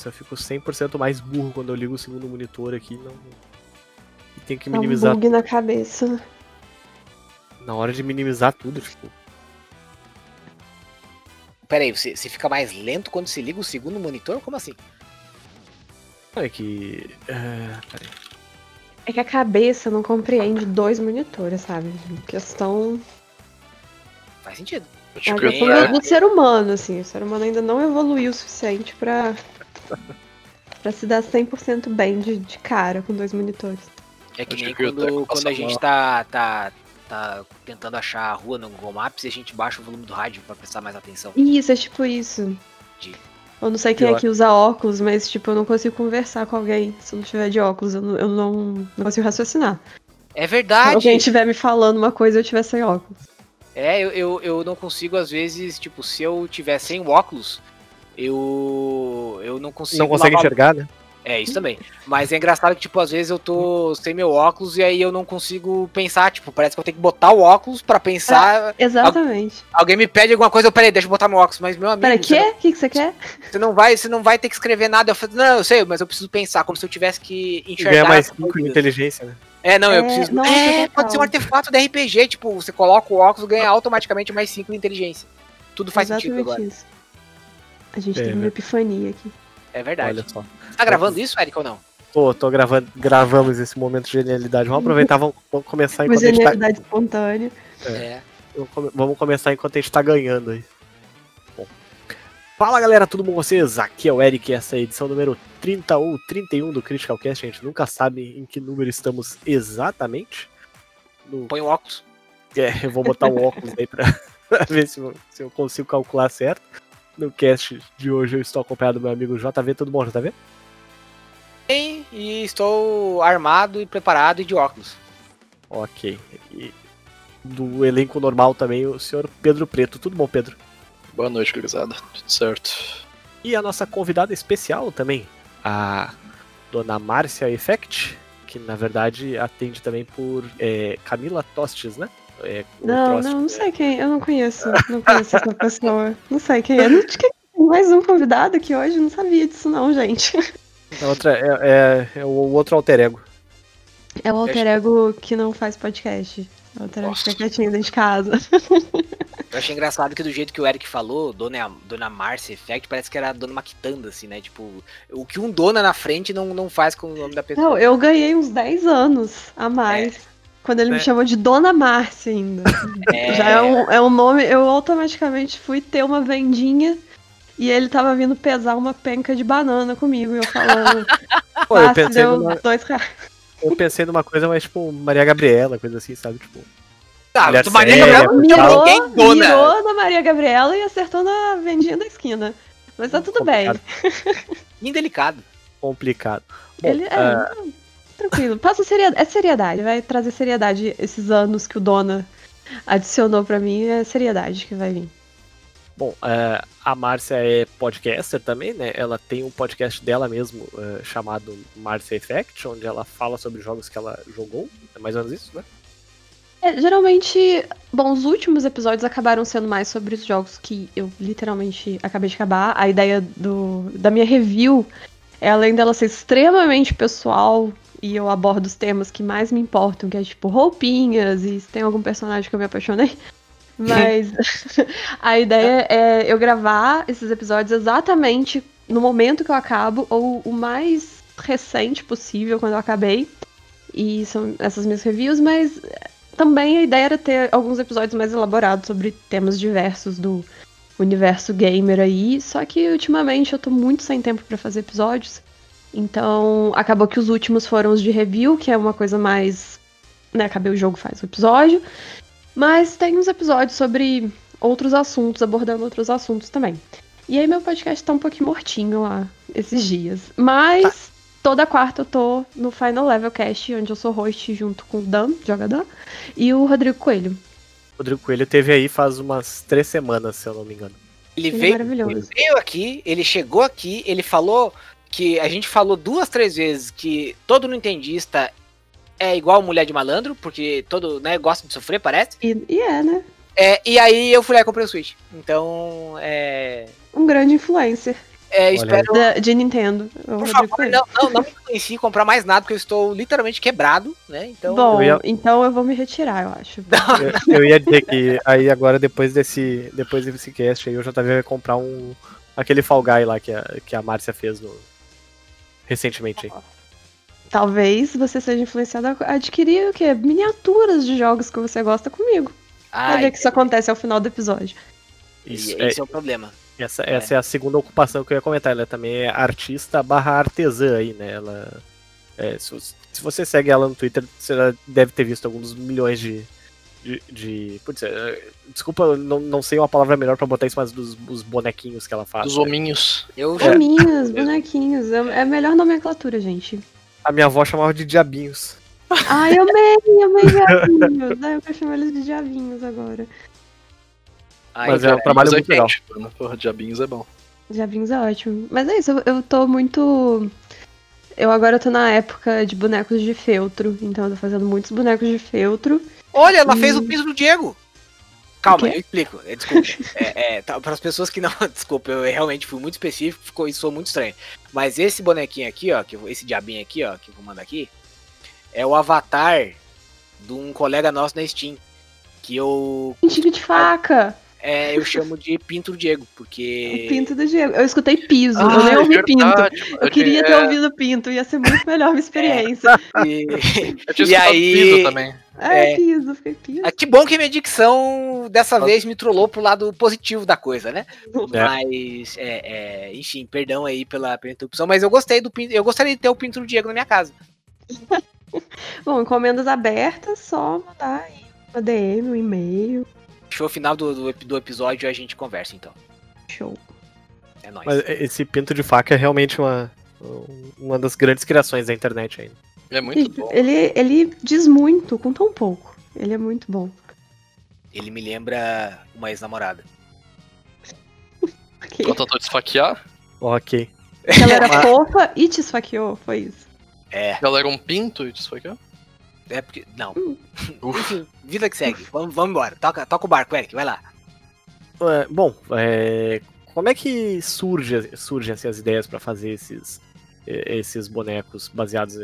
Nossa, eu fico 100% mais burro quando eu ligo o segundo monitor aqui. Não... E tenho que minimizar. É um bug na cabeça. Na hora de minimizar tudo, tipo. Peraí, você, você fica mais lento quando se liga o segundo monitor? Como assim? É que. É... É que a cabeça não compreende dois monitores, sabe? Questão. Faz sentido. É a questão do, do ser humano, assim. O ser humano ainda não evoluiu o suficiente pra pra se dar 100% bem de, de cara com dois monitores. É que nem quando, quando a gente tá, tá, tá tentando achar a rua no Google Maps e a gente baixa o volume do rádio pra prestar mais atenção. Isso, é tipo isso. De- Eu não sei quem Pior. aqui usa óculos, mas tipo, eu não consigo conversar com alguém se eu não tiver de óculos. Eu não, eu não, não consigo raciocinar. É Se verdade! alguém estiver me falando uma coisa e eu tiver sem óculos. É, eu, eu, eu não consigo, às vezes, tipo, se eu tiver sem o óculos, eu. Eu não consigo. Não consegue lavar- enxergar, né? É, isso também. Mas é engraçado que, tipo, às vezes eu tô sem meu óculos e aí eu não consigo pensar. Tipo, parece que eu tenho que botar o óculos pra pensar. Exatamente. Alguém me pede alguma coisa, eu peraí, deixa eu botar meu óculos. Mas, meu amigo, Peraí, quê? não, O que, que você quer? você não vai, você não vai ter que escrever nada. Eu falo, não, eu sei, mas eu preciso pensar, como se eu tivesse que enxergar. Ganha mais 5 de inteligência, né? É, não, eu É, preciso. nossa, é, pode ser um artefato da RPG, tipo, você coloca o óculos ganha automaticamente mais 5 de inteligência. Tudo faz Exatamente sentido agora. isso. A gente É, teve né? uma epifania aqui. É verdade. Olha só. Tá gravando isso, Eric, ou não? Tô, tô gravando, gravamos esse momento de genialidade. Vamos aproveitar, vamos, vamos começar enquanto a gente tá. genialidade espontânea. É. É. Vamos come- Vamos começar enquanto a gente tá ganhando aí. Bom. Fala galera, tudo bom com vocês? Aqui é o Eric, essa é a edição número 30 ou 31 do Critical Cast. A gente nunca sabe em que número estamos exatamente. No- Põe o óculos. É, eu vou botar o óculos aí pra, pra ver se eu, se eu consigo calcular certo. No cast de hoje eu estou acompanhado do meu amigo JV. Tudo bom, JV? Bem, E estou armado e preparado e de óculos. Ok. E do elenco normal também o senhor Pedro Preto. Tudo bom, Pedro? Boa noite, gurizada. Tudo certo. E a nossa convidada especial também, a dona Márcia Effect, que na verdade atende também por é, Camila Tostes, né? É, Não, não, não sei quem. Eu não conheço. Não conheço essa pessoa. Não sei quem é. Não, que- mais um convidado aqui hoje. Não sabia disso, não, gente. A outra é, é- é o outro alter ego. É o alter ego que não faz podcast. É o alter ego que fica quietinho dentro de casa. Eu achei engraçado que do jeito que o Eric falou, Dona, Dona Marcia Effect, parece que era a Dona Maquitanda, assim, né? Tipo, o que um dona na frente não, não faz com o nome da pessoa. Não, eu ganhei uns 10 anos a mais. Quando ele É. me chamou de Dona Márcia ainda. É, Já é um, é um nome, eu automaticamente fui ter uma vendinha e ele tava vindo pesar uma penca de banana comigo. E eu falando, Pô, eu pensei, deu numa, dois reais. eu pensei numa coisa mais tipo Maria Gabriela, coisa assim, sabe? Tipo, tá, Maria séria, Gabriela chama Mirou, ninguém dona. mirou na Maria Gabriela e acertou na vendinha da esquina. Mas tá tudo bem. Indelicado. complicado. Bom, Ele é. não, tranquilo. Passa seriedade. É seriedade. Vai trazer seriedade esses anos que o Dona adicionou pra mim. É seriedade que vai vir. Bom, é, a Márcia é podcaster também, né? Ela tem um podcast dela mesmo é, chamado Márcia Effect, onde ela fala sobre jogos que ela jogou. É mais ou menos isso, né? É, geralmente, bom, os últimos episódios acabaram sendo mais sobre os jogos que eu literalmente acabei de acabar. A ideia do, da minha review é, além dela ser extremamente pessoal, e eu abordo os temas que mais me importam, que é tipo roupinhas, e se tem algum personagem que eu me apaixonei. Mas a ideia é eu gravar esses episódios exatamente no momento que eu acabo, ou o mais recente possível, quando eu acabei. E são essas minhas reviews, mas também a ideia era ter alguns episódios mais elaborados sobre temas diversos do universo gamer aí. Só que ultimamente eu tô muito sem tempo pra fazer episódios. Então, acabou que os últimos foram os de review, que é uma coisa mais. Né, acabei o jogo, faz o episódio. Mas tem uns episódios sobre outros assuntos, abordando outros assuntos também. E aí meu podcast tá um pouquinho mortinho lá esses dias. Mas toda quarta eu tô no Final Level Cast, onde eu sou host junto com o Dan, jogador, e o Rodrigo Coelho. Rodrigo Coelho teve aí faz umas três semanas, se eu não me engano. Ele Ele é veio, maravilhoso. ele veio aqui, ele chegou aqui, ele falou que a gente falou duas, três vezes que todo nintendista é igual mulher de malandro, porque todo, né, gosta de sofrer, parece. E, e é, né? É, e aí eu fui lá e comprei o Switch. Então, é. Um grande influencer é espero. da- de Nintendo. Por favor, não, não, não me influencie comprar mais nada, porque eu estou literalmente quebrado, né? Então. Bom, eu ia- então eu vou me retirar, eu acho. Eu, eu ia dizer que aí agora, depois desse, depois desse cast aí, o JV vai comprar um. aquele Fall Guy lá que a, que a Márcia fez no, recentemente. Talvez você seja influenciado a adquirir o quê? Miniaturas de jogos que você gosta comigo. Vai Ai, ver que isso acontece ao final do episódio. Isso, e- é, esse é o problema. essa, essa é a segunda ocupação que eu ia comentar. Ela também é artista barra artesã aí, né? Ela. é, se, você- se você segue ela no Twitter, você deve ter visto alguns milhões de. De, de- putz, é, desculpa, eu não, não sei uma palavra melhor pra botar isso, mas dos, dos bonequinhos que ela faz. Dos né? hominhos. Eu já. Hominhos, bonequinhos. É é a melhor nomenclatura, gente. A minha avó chamava de diabinhos. Ai, amei, amei diabinhos. Ai, eu quero chamar eles de diabinhos agora. Ai, Mas é um trabalho Mas é muito legal. Porra, diabinhos é bom. Diabinhos é ótimo. Mas é isso, eu, eu tô muito. Eu agora tô na época de bonecos de feltro. Então eu tô fazendo muitos bonecos de feltro. Olha, ela fez o piso do Diego. Calma, eu explico. É, desculpa. é, é, tá, para as pessoas que não. Desculpa, eu realmente fui muito específico, ficou isso foi muito estranho. Mas esse bonequinho aqui, ó, que eu- esse diabinho aqui, ó, que eu vou mandar aqui, é o avatar de um colega nosso na Steam. Que eu, Pintinho de faca. É, eu chamo de Pinto Diego, porque. O pinto do Diego. Eu escutei piso, Ah, eu nem é ouvi pinto. verdade, mano. Eu queria ter ouvido pinto, ia ser muito melhor uma experiência. E, Eu tinha E escutado aí- piso também. É, É. piso, fiquei piso. Ah, que bom que minha dicção dessa vez me trollou pro lado positivo da coisa, né? É. Mas, é, é, enfim, perdão aí pela, pela interrupção, mas eu gostei do pinto, eu gostaria de ter o pinto do Diego na minha casa. Bom, encomendas abertas, só mandar aí uma DM, um e-mail. Show final do, do, do episódio a gente conversa, então. Show. É nóis. Mas esse pinto de faca é realmente uma, uma das grandes criações da internet ainda. É muito bom. Ele, ele diz muito com tão pouco. Ele é muito bom. Ele me lembra uma ex-namorada. Ok. Ela tentou te esfaquear. Ok. Ela era fofa e te esfaqueou, foi isso. É, Ela era um pinto e te esfaqueou. É porque. Não. Uf. Enfim, vida que segue. Vamos, vamos embora. Toca, toca o barco, Eric, vai lá. É, bom, é, como é que surge, surgem assim, as ideias pra fazer esses, eh, esses bonecos baseados.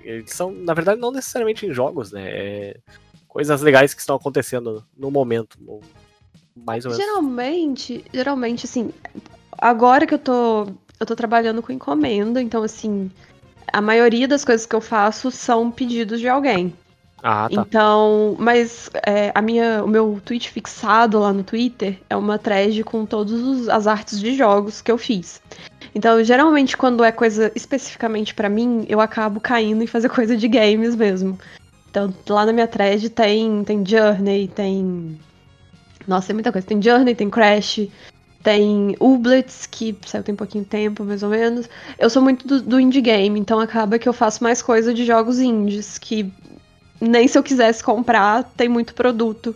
Eles são, na verdade, não necessariamente em jogos, né? É coisas legais que estão acontecendo no momento. Mais ou menos. Geralmente, geralmente, assim, agora que eu tô. Eu tô trabalhando com encomenda, então assim, a maioria das coisas que eu faço são pedidos de alguém. Ah, tá. Então, mas é, a minha, o meu tweet fixado lá no Twitter é uma thread com todas as artes de jogos que eu fiz. Então, geralmente, quando é coisa especificamente pra mim, eu acabo caindo em fazer coisa de games mesmo. Então, lá na minha thread tem, tem Journey, tem. Nossa, tem muita coisa. Tem Journey, tem Crash, tem Ublets, que saiu tem pouquinho tempo, mais ou menos. Eu sou muito do, do indie game, então acaba que eu faço mais coisa de jogos indies, que nem se eu quisesse comprar, tem muito produto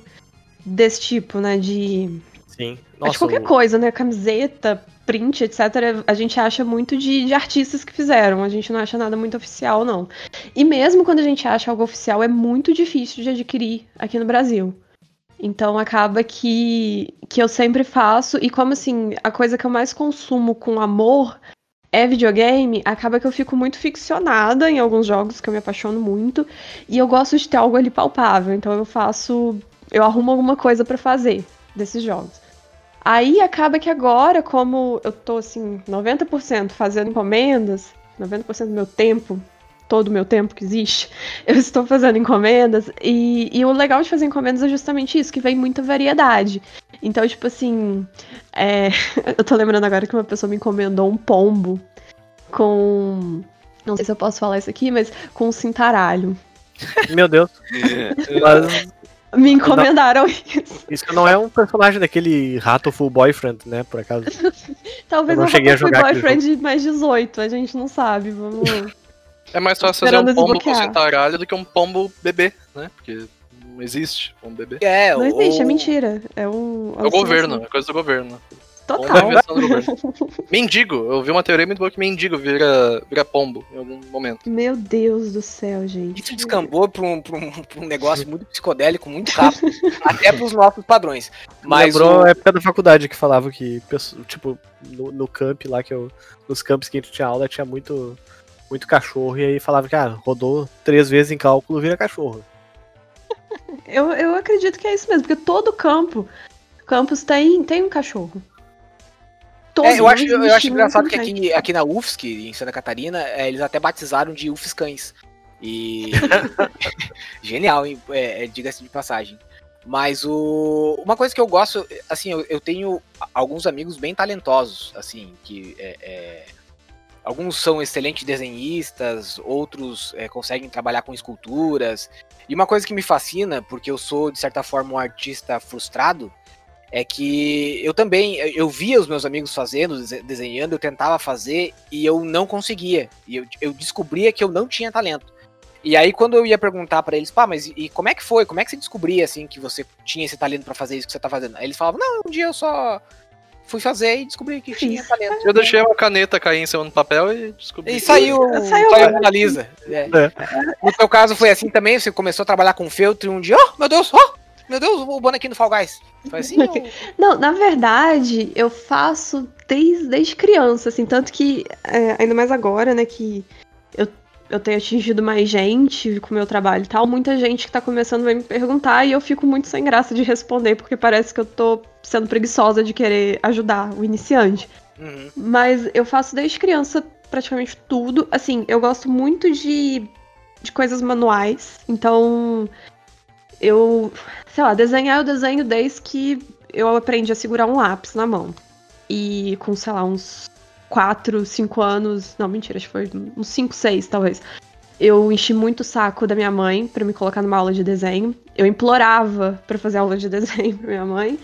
desse tipo, né? De. Sim. Mas Nossa, de qualquer o- coisa, né? Camiseta, print, etc. A gente acha muito de, de artistas que fizeram. A gente não acha nada muito oficial, não. E mesmo quando a gente acha algo oficial, é muito difícil de adquirir aqui no Brasil. Então acaba que, que eu sempre faço. E como assim, a coisa que eu mais consumo com amor é videogame, acaba que eu fico muito ficcionada em alguns jogos que eu me apaixono muito. E eu gosto de ter algo ali palpável. Então eu faço. Eu arrumo alguma coisa pra fazer desses jogos. Aí acaba que agora, como eu tô assim, 90% fazendo encomendas, 90% do meu tempo, todo o meu tempo que existe, eu estou fazendo encomendas. E, e o legal de fazer encomendas é justamente isso, que vem muita variedade. Então, tipo assim, é, eu tô lembrando agora que uma pessoa me encomendou um pombo. com. Não sei se eu posso falar isso aqui, mas com um cintaralho. Meu Deus. Mas Me encomendaram isso. isso não é um personagem daquele rato full boyfriend, né? Por acaso. Talvez Eu não eu cheguei a jogar aquele boyfriend de mais 18, a gente não sabe. Vamos. É mais fácil fazer um pombo com cintaralho do que um pombo bebê, né? Porque não existe pombo bebê. É, Não existe, é mentira. É um. É o governo, é coisa do governo. Pombo é Total. governo. Mendigo, eu vi uma teoria muito boa que mendigo vira, vira pombo em algum momento. Meu Deus do céu, gente. Isso descambou pra um, pra, um, pra um negócio muito psicodélico, muito rápido, até pros nossos padrões. Mas Lembrou o- a época da faculdade que falava que, tipo, no, no camp lá, que eu, nos campos que a gente tinha aula, tinha muito, muito cachorro, e aí falava que, ah, rodou três vezes em cálculo, vira cachorro. Eu, eu acredito que é isso mesmo, porque todo campo, campus tem, tem um cachorro. Todo, É, eu acho, eu acho um engraçado que aqui, aqui na UFSC, em Santa Catarina, é, eles até batizaram de UFS cães. E. Genial, hein? É, é, diga-se de passagem. Mas o... uma coisa que eu gosto, assim, eu, eu tenho alguns amigos bem talentosos, assim, que é, é, alguns são excelentes desenhistas, outros é, conseguem trabalhar com esculturas. E uma coisa que me fascina, porque eu sou, de certa forma, um artista frustrado, é que eu também, eu- via os meus amigos fazendo, dese- desenhando, eu tentava fazer e eu não conseguia. E eu, eu descobria que eu não tinha talento. E aí quando eu ia perguntar pra eles, pá, mas e, como é que foi? Como é que você descobria assim que você tinha esse talento pra fazer isso que você tá fazendo? Aí eles falavam: "Não, um dia eu só fui fazer e descobri que tinha talento". Eu deixei uma caneta cair em cima do papel e descobri. E saiu, Saiu saiu, a- Mona Lisa. É. No teu caso foi assim também? Você começou a trabalhar com feltro e um dia, oh, meu Deus, oh, meu Deus, o bonequinho do Fall Guys. Foi assim? ou- Não, na verdade, eu faço desde, desde criança, assim, tanto que, é, ainda mais agora, né, que eu, eu tenho atingido mais gente com o meu trabalho e tal, muita gente que tá começando vai me perguntar e eu fico muito sem graça de responder, porque parece que eu tô sendo preguiçosa de querer ajudar o iniciante. Uhum. Mas eu faço desde criança praticamente tudo. Assim, eu gosto muito de, de coisas manuais. Então, eu, sei lá, desenhar eu desenho desde que eu aprendi a segurar um lápis na mão. E com, sei lá, uns 4, 5 anos. Não, mentira, acho que foi uns 5, 6 talvez. Eu enchi muito o saco da minha mãe pra me colocar numa aula de desenho. Eu implorava pra fazer aula de desenho pra minha mãe.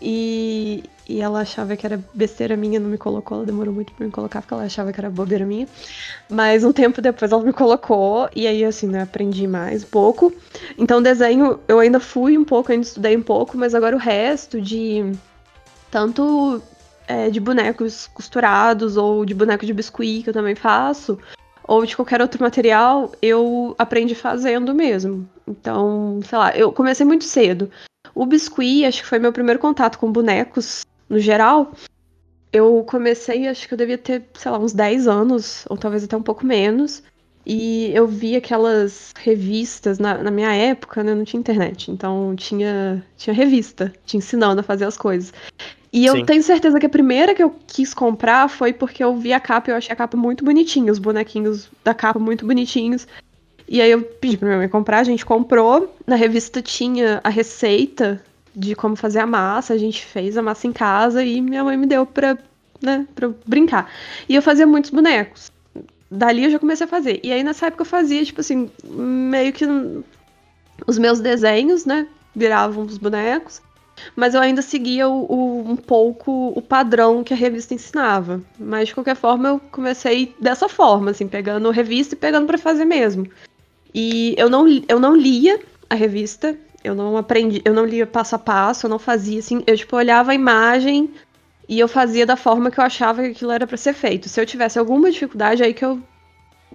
E, e ela achava que era besteira minha, não me colocou. Ela demorou muito pra me colocar, porque ela achava que era bobeira minha. Mas um tempo depois ela me colocou, e aí, assim, né, aprendi mais um pouco. Então, desenho, eu ainda fui um pouco, ainda estudei um pouco, mas agora o resto de. Tanto é, de bonecos costurados, ou de boneco de biscuit, que eu também faço, ou de qualquer outro material, eu aprendi fazendo mesmo. Então, sei lá, eu comecei muito cedo. O biscuit, acho que foi meu primeiro contato com bonecos, no geral. Eu comecei, acho que eu devia ter, sei lá, uns 10 anos, ou talvez até um pouco menos. E eu vi aquelas revistas na, na minha época, né? Não tinha internet. Então tinha, tinha revista te ensinando a fazer as coisas. E eu Sim. tenho certeza que a primeira que eu quis comprar foi porque eu vi a capa e eu achei a capa muito bonitinha, os bonequinhos da capa muito bonitinhos. E aí eu pedi pra minha mãe comprar, a gente comprou. Na revista tinha a receita de como fazer a massa, a gente fez a massa em casa e minha mãe me deu pra, né, pra brincar. E eu fazia muitos bonecos. Dali eu já comecei a fazer. E aí nessa época eu fazia, tipo assim, meio que os meus desenhos, né, viravam os bonecos. Mas eu ainda seguia o, o- um pouco o padrão que a revista ensinava. Mas de qualquer forma eu comecei dessa forma, assim, pegando revista e pegando pra fazer mesmo. E eu não, eu não lia a revista, eu não aprendi, eu não lia passo a passo, eu não fazia assim, eu tipo olhava a imagem e eu fazia da forma que eu achava que aquilo era pra ser feito. Se eu tivesse alguma dificuldade aí que eu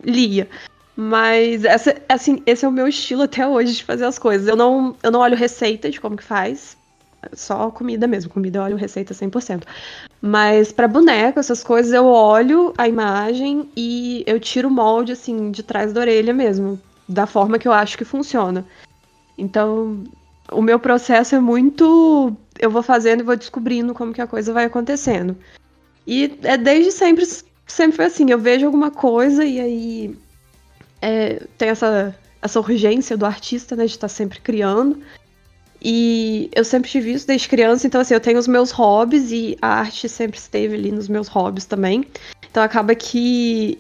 lia. Mas essa, assim, esse é o meu estilo até hoje de fazer as coisas. Eu não, eu não olho receita de como que faz, só comida mesmo. Comida eu olho receita 100%. Mas pra boneco, essas coisas, eu olho a imagem e eu tiro o molde, assim, de trás da orelha mesmo. Da forma que eu acho que funciona. Então, o meu processo é muito. Eu vou fazendo e vou descobrindo como que a coisa vai acontecendo. E é desde sempre, sempre foi assim. Eu vejo alguma coisa e aí é, tem essa, essa urgência do artista, né, de estar sempre criando. E eu sempre tive isso desde criança, então assim, eu tenho os meus hobbies e a arte sempre esteve ali nos meus hobbies também. Então acaba que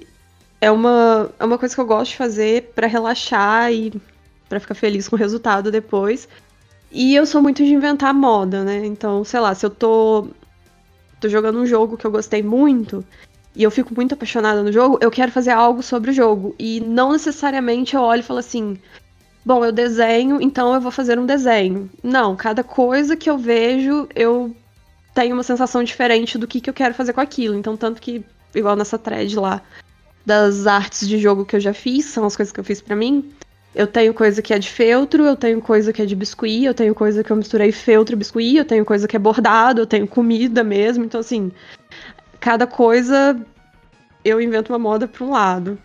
é uma, é uma coisa que eu gosto de fazer pra relaxar e pra ficar feliz com o resultado depois. E eu sou muito de inventar moda, né? Então, sei lá, se eu tô, tô jogando um jogo que eu gostei muito e eu fico muito apaixonada no jogo, eu quero fazer algo sobre o jogo. E não necessariamente eu olho e falo assim: bom, eu desenho, então eu vou fazer um desenho. Não, cada coisa que eu vejo, eu tenho uma sensação diferente do que, que eu quero fazer com aquilo. Então, tanto que, igual nessa thread lá das artes de jogo que eu já fiz, são as coisas que eu fiz para mim. Eu tenho coisa que é de feltro, eu tenho coisa que é de biscuit, eu tenho coisa que eu misturei feltro e biscuit, eu tenho coisa que é bordado, eu tenho comida mesmo. Então, assim, cada coisa eu invento uma moda pra um lado.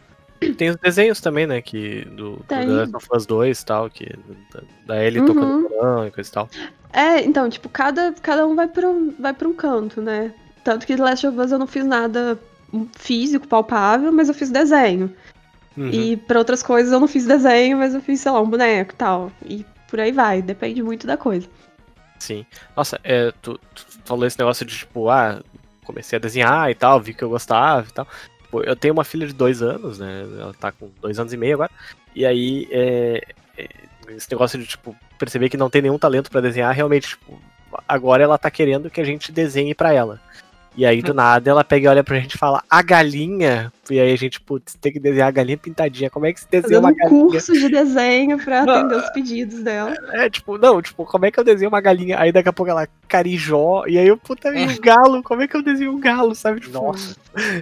Tem os desenhos também, né? Que do, do Tem. The Last of Us 2 e tal, que, da, da Ellie Uhum. tocando violão e coisa e tal. É, então, tipo, cada, cada um vai pra, um, vai pra um canto, né? Tanto que The Last of Us eu não fiz nada físico, palpável, mas eu fiz desenho. Uhum. E pra outras coisas eu não fiz desenho, mas eu fiz, sei lá, um boneco e tal. E por aí vai, depende muito da coisa. Sim. Nossa, é, tu, tu falou esse negócio de tipo, ah, comecei a desenhar e tal, vi que eu gostava e tal. Pô, eu tenho uma filha de dois anos, né? Ela tá com dois anos e meio agora. E aí, é, é, esse negócio de, tipo, perceber que não tem nenhum talento pra desenhar, realmente, tipo, agora ela tá querendo que a gente desenhe pra ela. E aí, do nada, ela pega e olha pra gente e fala, a galinha. E aí a gente, putz, tem que desenhar a galinha pintadinha. Como é que se desenha Fazendo uma um galinha? curso de desenho pra atender os pedidos dela. É, tipo, não, tipo, como é que eu desenho uma galinha? Aí daqui a pouco ela carijó, e aí eu, puta, e o galo, como é que eu desenho um galo, sabe? Tipo, Nossa.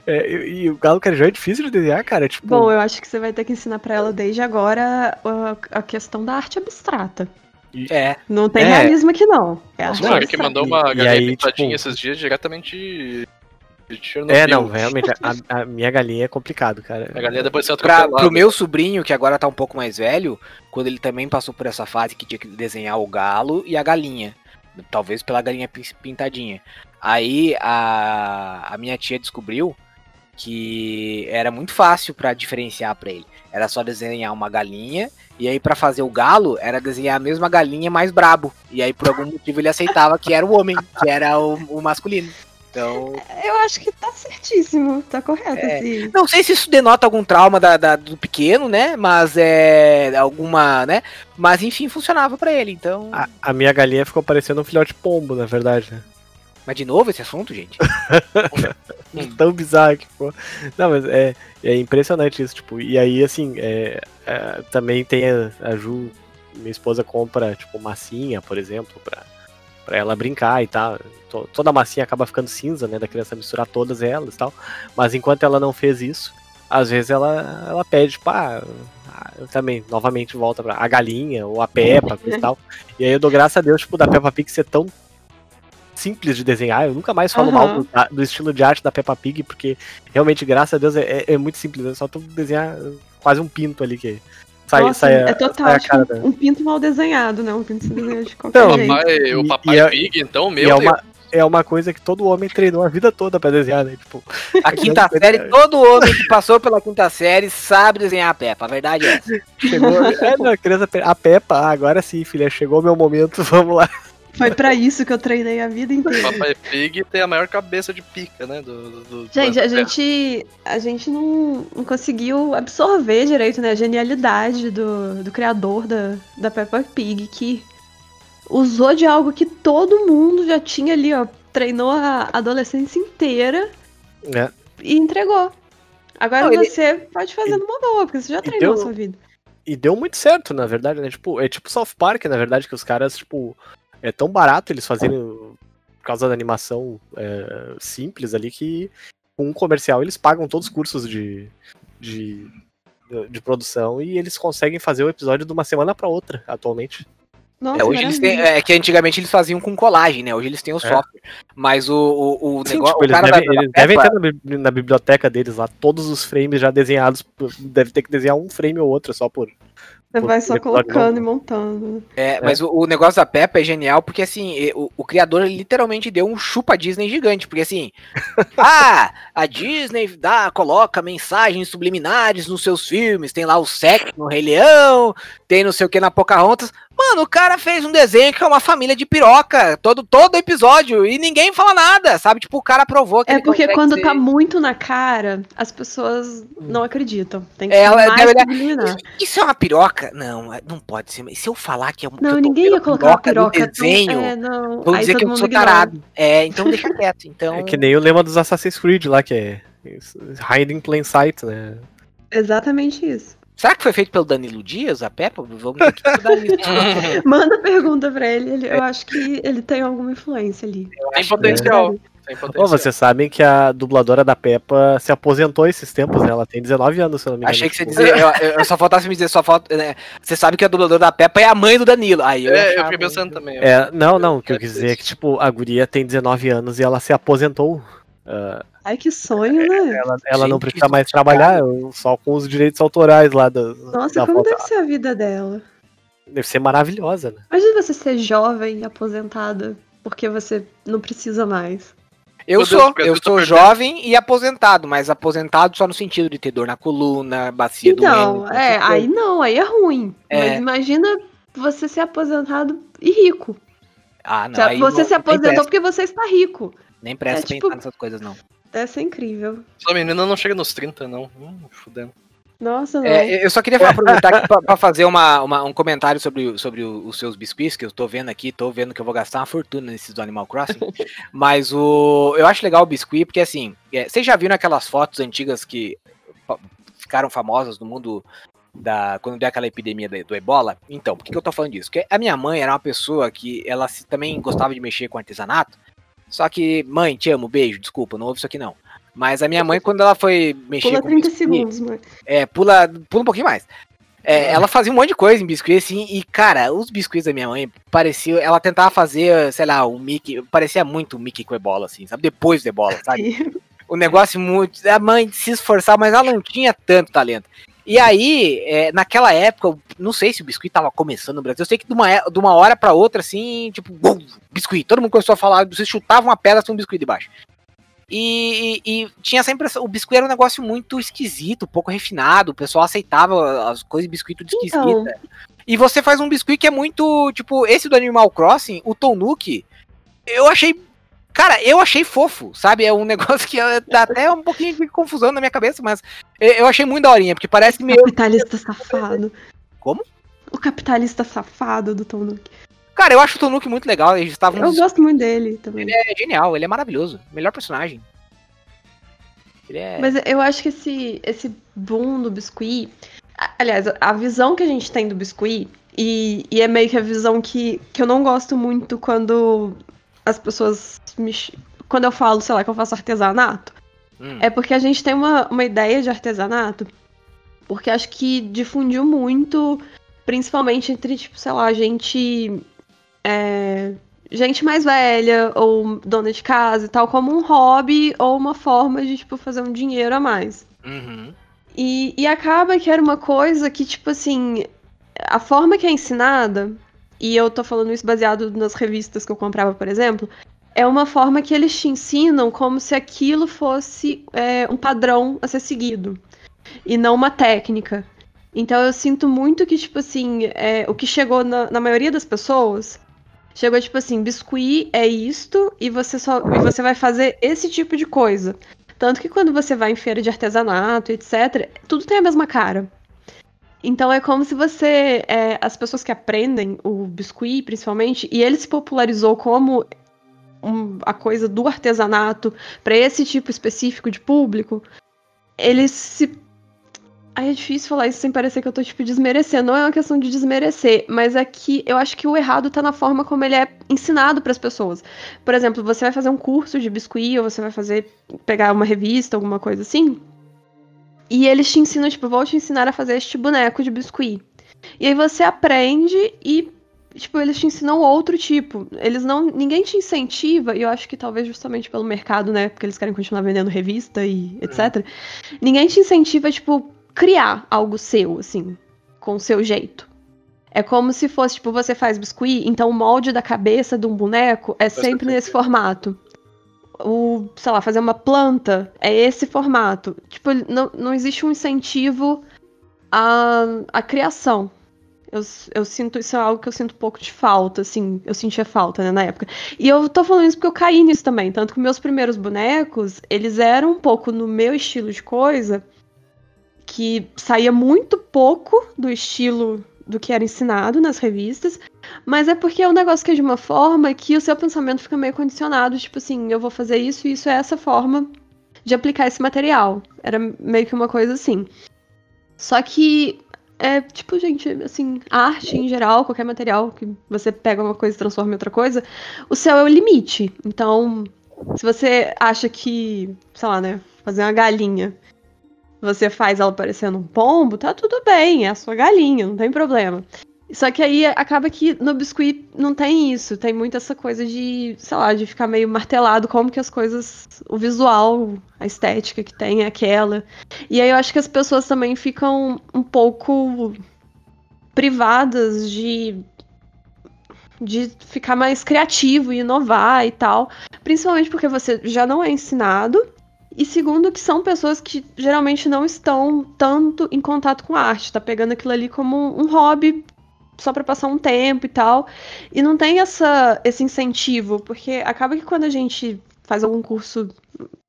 é, e, e o galo carijó é difícil de desenhar, cara, tipo... Bom, eu acho que você vai ter que ensinar pra ela desde agora a, a questão da arte abstrata. É. Não tem É. realismo aqui, não. É Nossa, o Eric abstrata. mandou uma E galinha aí, pintadinha tipo- esses dias diretamente de Chernobyl. é, não, realmente, a, a minha galinha é complicado, cara. A galinha depois ser Pra, pro meu sobrinho, que agora tá um pouco mais velho, quando ele também passou por essa fase que tinha que desenhar o galo e a galinha. Talvez pela galinha pin- pintadinha. Aí a, a minha tia descobriu que era muito fácil pra diferenciar pra ele. Era só desenhar uma galinha, e aí pra fazer o galo, era desenhar a mesma galinha mais brabo. E aí por algum motivo ele aceitava que era o homem, que era o, o masculino. Então, Eu acho que tá certíssimo, tá correto. É. esse- Não sei se isso denota algum trauma da, da- do pequeno, né? Mas é. alguma, né? Mas enfim, funcionava pra ele, então. A, a minha galinha ficou parecendo um filhote pombo, na verdade, né? Mas de novo esse assunto, gente? Tão bizarro que ficou. Não, mas é, é impressionante isso, tipo, e aí, assim, é, é, também tem a, a Ju, minha esposa compra, tipo, massinha, por exemplo, pra, pra ela brincar e tal. To- Toda a massinha acaba ficando cinza, né, da criança misturar todas elas e tal. Mas enquanto ela não fez isso, às vezes ela, ela pede, tipo, ah, ah, eu também, novamente, volta pra a galinha ou a Peppa, e tal. E aí eu dou graças a Deus, tipo, da Peppa Pig ser tão simples de desenhar. Eu nunca mais falo Aham. mal do, do estilo de arte da Peppa Pig, porque realmente, graças a Deus, é, é- é muito simples. É só tu desenhar quase um pinto ali que sai, Nossa, sai, é total, sai a tipo, da- um pinto mal desenhado, né? Um pinto se desenha de qualquer Então, O jeito. papai, E- o e papai é- Pig, então, E meu é uma, é uma coisa que todo homem treinou a vida toda pra desenhar, né? Tipo, A quinta série, todo homem que passou pela quinta série sabe desenhar a Peppa. A verdade é essa. chegou. é, não, a criança. A Peppa, agora sim, filha, chegou o meu momento, vamos lá. Foi pra isso que eu treinei a vida inteira. papai Pig tem a maior cabeça de pica, né? Do, do, do- Gente, a gente, a gente não, não conseguiu absorver direito né, a genialidade do, do criador da, da Peppa Pig, que usou de algo que todo mundo já tinha ali, ó, treinou a adolescência inteira né? e entregou. Agora Não, ele- você pode fazer numa boa, porque você já e treinou deu- a sua vida. E deu muito certo, na verdade, né? Tipo, é tipo South Park, na verdade, que os caras, tipo, é tão barato eles fazerem por causa da animação é, simples ali que com um comercial eles pagam todos os cursos de, de, de produção e eles conseguem fazer o episódio de uma semana pra outra, atualmente. Nossa, É, hoje eles têm, é que antigamente eles faziam com colagem, né? Hoje eles têm o software. Mas o, o, o Sim, negócio. tipo, o eles cara devem, da- da eles devem ter na biblioteca deles lá todos os frames já desenhados. Deve ter que desenhar um frame ou outro só por. Você vai só colocando e montando. É, mas o, o negócio da Peppa é genial porque, assim, o, o criador literalmente deu um chupa Disney gigante. Porque, assim, ah, a Disney dá, coloca mensagens subliminares nos seus filmes. Tem lá o sexo no Rei Leão, tem não sei o que na Pocahontas. Mano, o cara fez um desenho que é uma família de piroca, todo, todo episódio, e ninguém fala nada, sabe? Tipo, o cara provou que É ele porque quando ser- tá muito na cara, as pessoas não acreditam. Tem que É, ser ela mais deve olhar-. Isso é uma piroca? Não, é- não pode ser. Se eu falar que é um Não, ninguém ia colocar uma piroca. no desenho, tão... É, não. vão Aí dizer que eu sou tarado. É, então deixa quieto. Então, É que nem o lema dos Assassin's Creed lá, que é Hide in Plain Sight, né? Exatamente isso. Será que foi feito pelo Danilo Dias, a Peppa? Vamos ter que isso. Manda pergunta pra ele, ele- eu acho que ele tem alguma influência ali. Tem potencial. Tem Ô, potencial. vocês sabem que a dubladora da Peppa se aposentou esses tempos, né? Ela tem 19 anos, se eu não me engano. Achei que você dizer, eu, eu- eu só faltasse me dizer, só falta. né, Você sabe que a dubladora da Peppa é a mãe do Danilo. Aí eu, É, eu fiquei pensando também. É, não, não, o que eu quis dizer é que, tipo, a guria tem 19 anos e ela se aposentou. Ah, Ai, que sonho, né? ela ela não precisa mais é trabalhar, só com os direitos autorais lá da, Nossa, da como volta. deve ser a vida dela? Deve ser maravilhosa, né? Imagina você ser jovem e aposentada porque você não precisa mais. Eu Meu sou, eu sou jovem e aposentado, mas aposentado só no sentido de ter dor na coluna, bacia Então, doendo. é, essas aí não, aí é ruim. É. Mas imagina você ser aposentado e rico. Ah, não. Aí você não- se aposentou porque você está rico. nem presta é tipo- pensar nessas coisas, não. Deve ser incrível. Sua menina não chega nos 30, não. Hum, fudendo. Nossa, não. É, eu só queria aproveitar aqui pra, pra fazer uma, uma- um comentário sobre, sobre os seus biscuits, que eu tô vendo aqui, tô vendo que eu vou gastar uma fortuna nesses do Animal Crossing. mas o eu acho legal o biscuit, porque assim, é, vocês já viram aquelas fotos antigas que ficaram famosas no mundo da quando deu aquela epidemia da- do ebola? Então, por que, que eu tô falando disso? Porque a minha mãe era uma pessoa que ela se- também gostava de mexer com artesanato, só que, mãe, te amo, beijo, desculpa, não ouve isso aqui não. Mas a minha mãe, quando ela foi mexer Pula com 30 biscuit- segundos, mano. é, pula, pula um pouquinho mais. É, ela fazia um monte de coisa em biscuit, assim, e, cara, os biscuits da minha mãe pareciam. Ela tentava fazer, sei lá, o Mickey. Parecia muito o Mickey com ebola, assim, sabe? Depois do ebola, sabe? O negócio muito. A mãe se esforçar, mas ela não tinha tanto talento. E aí, é, naquela época, não sei se o biscuit tava começando no Brasil. Eu sei que de uma, é- de uma hora pra outra, assim, tipo, bum, biscuit. Todo mundo começou a falar, você chutava uma pedra, tinha um biscuit debaixo. E, e- e tinha essa impressão, o biscuit era um negócio muito esquisito, pouco refinado, o pessoal aceitava as coisas de biscuit tudo esquisita. Então. E você faz um biscuit que é muito, tipo, esse do Animal Crossing, o Tonuki, eu achei, cara, eu achei fofo, sabe? É um negócio que dá até um pouquinho de confusão na minha cabeça, mas eu achei muito daorinha, porque parece meio... Capitalista safado. Como? O capitalista safado do Tom Nook. Cara, eu acho o Tonuki muito legal, eles estavam... Eu gosto muito dele também. É genial, ele é maravilhoso, melhor personagem. Ele é... Mas eu acho que esse, esse boom do biscuit. Aliás, a visão que a gente tem do biscuit, e, e é meio que a visão que, que eu não gosto muito quando as pessoas Quando eu falo, sei lá, que eu faço artesanato. Hum. É porque a gente tem uma, uma ideia de artesanato, porque acho que difundiu muito, principalmente entre, tipo, sei lá, gente. é, gente mais velha, ou dona de casa e tal, como um hobby ou uma forma de, tipo, fazer um dinheiro a mais. Uhum. E, e acaba que era uma coisa que, tipo assim, a forma que é ensinada, e eu tô falando isso baseado nas revistas que eu comprava, por exemplo, é uma forma que eles te ensinam como se aquilo fosse é, um padrão a ser seguido, e não uma técnica. Então eu sinto muito que, tipo assim, é, o que chegou na, na maioria das pessoas chegou tipo assim, biscuit é isto, e você só e você vai fazer esse tipo de coisa. Tanto que quando você vai em feira de artesanato, etc., tudo tem a mesma cara. Então é como se você. é, as pessoas que aprendem o biscuit, principalmente, e ele se popularizou como um- a coisa do artesanato para esse tipo específico de público, eles se. Aí é difícil falar isso sem parecer que eu tô, tipo, desmerecendo. Não é uma questão de desmerecer, mas é que eu acho que o errado tá na forma como ele é ensinado para as pessoas. Por exemplo, você vai fazer um curso de biscuit, ou você vai fazer. pegar uma revista, alguma coisa assim. E eles te ensinam, tipo, vou te ensinar a fazer este boneco de biscuit. E aí você aprende e, tipo, eles te ensinam outro tipo. Eles não. Ninguém te incentiva, e eu acho que talvez justamente pelo mercado, né? Porque eles querem continuar vendendo revista e etc. Ninguém te incentiva, tipo, criar algo seu, assim, com o seu jeito. É como se fosse, tipo, você faz biscuit, então o molde da cabeça de um boneco é sempre nesse formato. O, sei lá, fazer uma planta é esse formato. Tipo, não, não existe um incentivo à, à criação. Eu, eu sinto, isso é algo que eu sinto um pouco de falta, assim, eu sentia falta, né, na época. E eu tô falando isso porque eu caí nisso também, tanto que meus primeiros bonecos, eles eram um pouco no meu estilo de coisa, que saía muito pouco do estilo do que era ensinado nas revistas, mas é porque é um negócio que é de uma forma que o seu pensamento fica meio condicionado, tipo assim, eu vou fazer isso e isso é essa forma de aplicar esse material. Era meio que uma coisa assim. Só que é tipo, gente, assim, arte em geral, qualquer material que você pega uma coisa e transforma em outra coisa, o céu é o limite. Então, se você acha que, sei lá, né, fazer uma galinha, você faz ela parecendo um pombo, tá tudo bem, é a sua galinha, não tem problema. Só que aí acaba que no biscuit não tem isso, tem muito essa coisa de, sei lá, de ficar meio martelado como que as coisas, o visual, a estética que tem é aquela. E aí eu acho que as pessoas também ficam um pouco privadas de de ficar mais criativo e inovar e tal, principalmente porque você já não é ensinado. E segundo, que são pessoas que geralmente não estão tanto em contato com arte, tá pegando aquilo ali como um hobby só para passar um tempo e tal. E não tem essa, esse incentivo, porque acaba que quando a gente faz algum curso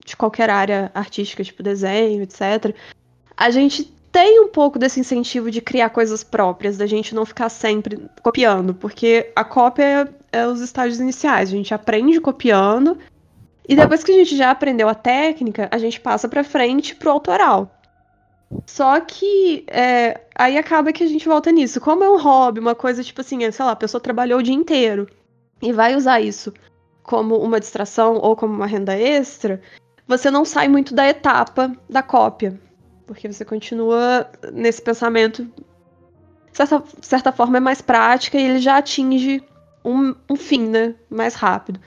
de qualquer área artística, tipo desenho, etc., a gente tem um pouco desse incentivo de criar coisas próprias, da gente não ficar sempre copiando, porque a cópia é, é os estágios iniciais, a gente aprende copiando, e depois que a gente já aprendeu a técnica, a gente passa para frente pro autoral. Só que é, aí acaba que a gente volta nisso. Como é um hobby, uma coisa tipo assim, é, sei lá, a pessoa trabalhou o dia inteiro e vai usar isso como uma distração ou como uma renda extra, você não sai muito da etapa da cópia. Porque você continua nesse pensamento, de certa, certa forma, é mais prática e ele já atinge um, um fim, né? Mais rápido.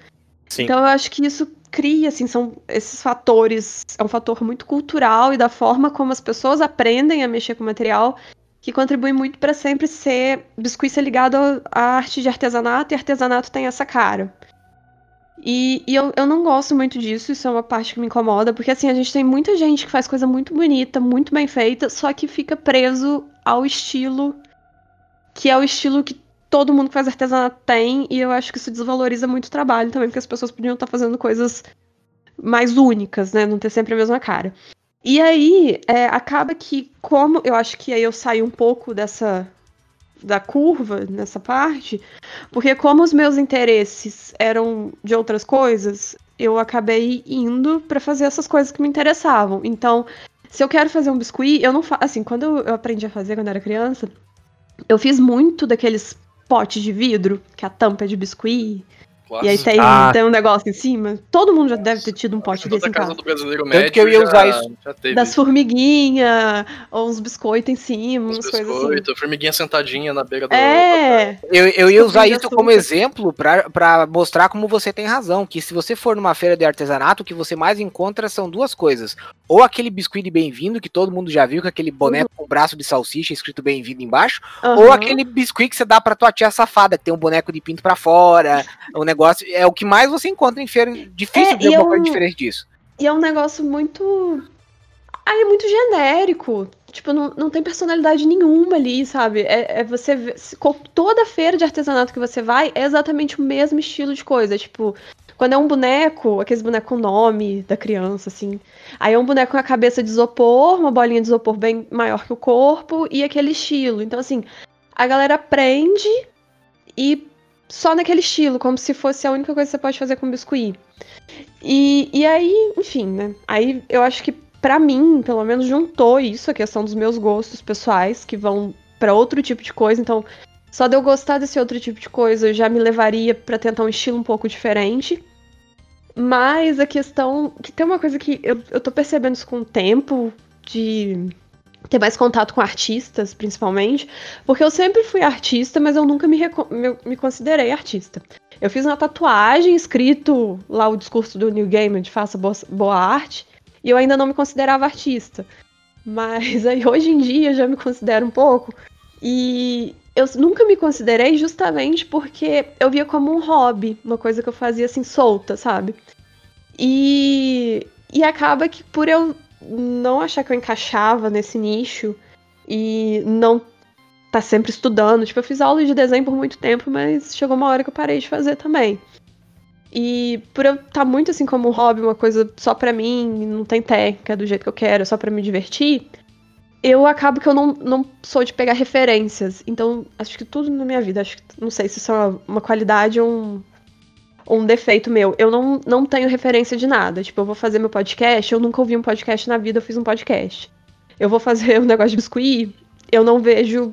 Sim. Então eu acho que isso cria, assim, são esses fatores, é um fator muito cultural e da forma como as pessoas aprendem a mexer com o material que contribui muito para sempre ser biscuit ser ligado à arte de artesanato e artesanato tem essa cara. E, e eu, eu não gosto muito disso, isso é uma parte que me incomoda, porque assim, a gente tem muita gente que faz coisa muito bonita, muito bem feita, só que fica preso ao estilo que é o estilo que todo mundo que faz artesanato tem, e eu acho que isso desvaloriza muito o trabalho também, porque as pessoas podiam estar fazendo coisas mais únicas, né? Não ter sempre a mesma cara. E aí, é, acaba que, como eu acho que aí eu saio um pouco dessa. da curva nessa parte, porque como os meus interesses eram de outras coisas, eu acabei indo para fazer essas coisas que me interessavam. Então, se eu quero fazer um biscuit, eu não faço. Assim, quando eu aprendi a fazer quando era criança, eu fiz muito daqueles pote de vidro, que a tampa é de biscuit. E aí tem, ah. tem um negócio em cima. Todo mundo já deve ter tido um pote desse em casa. Do brasileiro médio Tanto que eu ia usar já, isso. Já das formiguinhas, ou uns biscoitos em cima, uns umas coisas assim. formiguinha sentadinha na beira do... É! Eu, eu ia usar isso como exemplo pra, pra mostrar como você tem razão, que se você for numa feira de artesanato, o que você mais encontra são duas coisas. Ou aquele biscuit de bem-vindo, que todo mundo já viu, com aquele boneco uhum. com braço de salsicha escrito bem-vindo embaixo, uhum. ou aquele biscuit que você dá pra tua tia safada, que tem um boneco de pinto pra fora, um negócio... É o que mais você encontra em feira. Difícil é, ver uma é um, coisa diferente disso. E é um negócio muito. Ah, é muito genérico. Tipo, não, não tem personalidade nenhuma ali, sabe? É, é você. Toda feira de artesanato que você vai é exatamente o mesmo estilo de coisa. Tipo, quando é um boneco, aqueles bonecos com nome da criança, assim. Aí é um boneco com a cabeça de isopor, uma bolinha de isopor bem maior que o corpo e aquele estilo. Então, assim, a galera aprende e só naquele estilo, como se fosse a única coisa que você pode fazer com biscuit. E, e aí, enfim, né? Aí eu acho que para mim, pelo menos, juntou isso, a questão dos meus gostos pessoais, que vão para outro tipo de coisa. Então, só de eu gostar desse outro tipo de coisa já me levaria para tentar um estilo um pouco diferente. Mas a questão. que tem uma coisa que eu, eu tô percebendo isso com o tempo, de ter mais contato com artistas, principalmente, porque eu sempre fui artista, mas eu nunca me, me, me, considerei artista. Eu fiz uma tatuagem escrito lá o discurso do New Gaiman de faça boa, boa arte, e eu ainda não me considerava artista. Mas aí hoje em dia eu já me considero um pouco. E eu nunca me considerei justamente porque eu via como um hobby, uma coisa que eu fazia assim solta, sabe? E, e acaba que por eu não achar que eu encaixava nesse nicho e não tá sempre estudando. Tipo, eu fiz aula de desenho por muito tempo, mas chegou uma hora que eu parei de fazer também. E por eu estar tá muito assim como um hobby, uma coisa só pra mim, não tem técnica do jeito que eu quero, é só pra me divertir, eu acabo que eu não, não sou de pegar referências. Então, acho que tudo na minha vida, acho que não sei se isso é uma, uma qualidade ou um, um defeito meu. Eu não, não tenho referência de nada. Tipo, eu vou fazer meu podcast, eu nunca ouvi um podcast na vida, eu fiz um podcast. Eu vou fazer um negócio de biscuit, eu não vejo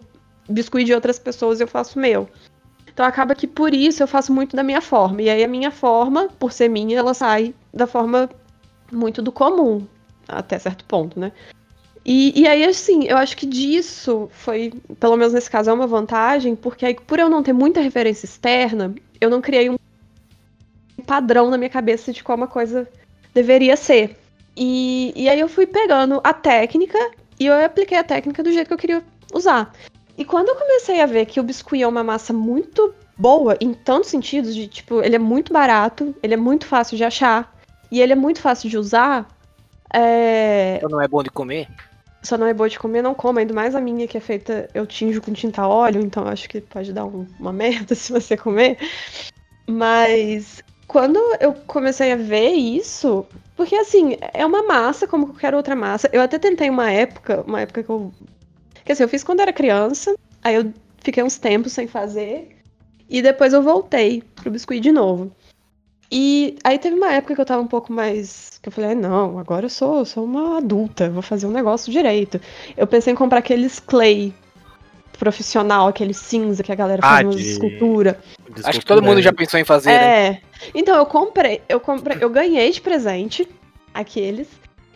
biscuit de outras pessoas, eu faço meu. Então acaba que por isso eu faço muito da minha forma. E aí a minha forma, por ser minha, ela sai da forma muito do comum, até certo ponto, né? E, e aí, assim, eu acho que disso foi, pelo menos nesse caso, é uma vantagem, porque aí, por eu não ter muita referência externa, eu não criei um padrão na minha cabeça de como a coisa deveria ser. E, e aí eu fui pegando a técnica e eu apliquei a técnica do jeito que eu queria usar. E quando eu comecei a ver que o biscuit é uma massa muito boa em tantos sentidos, de tipo, ele é muito barato, ele é muito fácil de achar e ele é muito fácil de usar. É... Então não é bom de comer? Só não é boa de comer, não como. Ainda mais a minha que é feita, eu tinjo com tinta óleo, então acho que pode dar um, uma merda se você comer. Mas quando eu comecei a ver isso, porque assim, é uma massa como qualquer outra massa. Eu até tentei uma época, uma época que eu Quer dizer, eu fiz quando era criança, aí eu fiquei uns tempos sem fazer, e depois eu voltei pro biscuit de novo. E aí teve uma época que eu tava um pouco mais. que eu falei, não, agora eu sou, sou uma adulta, vou fazer um negócio direito. Eu pensei em comprar aqueles clay profissional, aquele cinza que a galera ah, faz de... escultura. Acho que todo mundo já pensou em fazer, né? é. Né? Então eu comprei, eu comprei, eu ganhei de presente aqueles.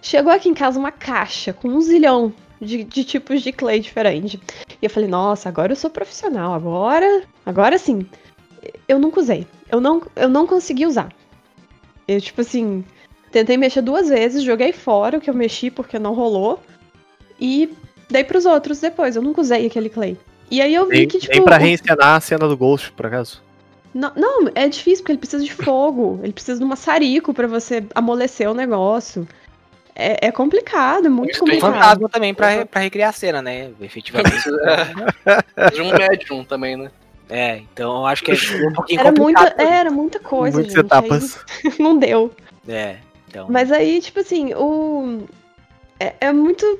Chegou aqui em casa uma caixa com um zilhão de, de tipos de clay diferente. E eu falei, nossa, agora eu sou profissional, agora, agora sim. Eu nunca usei. Eu não, eu não consegui usar. Eu, tipo assim, tentei mexer duas vezes, joguei fora o que eu mexi porque não rolou. E dei pros outros depois. Eu nunca usei aquele clay. E aí eu vi que, tipo. Nem pra reencenar a cena do Ghost, por acaso? Não, não, é difícil porque ele precisa de fogo. ele precisa de um maçarico para você amolecer o negócio é, é complicado, é muito complicado. fantasma também pra, pra recriar a cena, né? Efetivamente. de um médium também, né? É, então acho que é um pouquinho era complicado. Muita, era muita coisa, Muitas gente. etapas. Aí, não deu. É, então. Mas aí, tipo assim, o. É, é muito.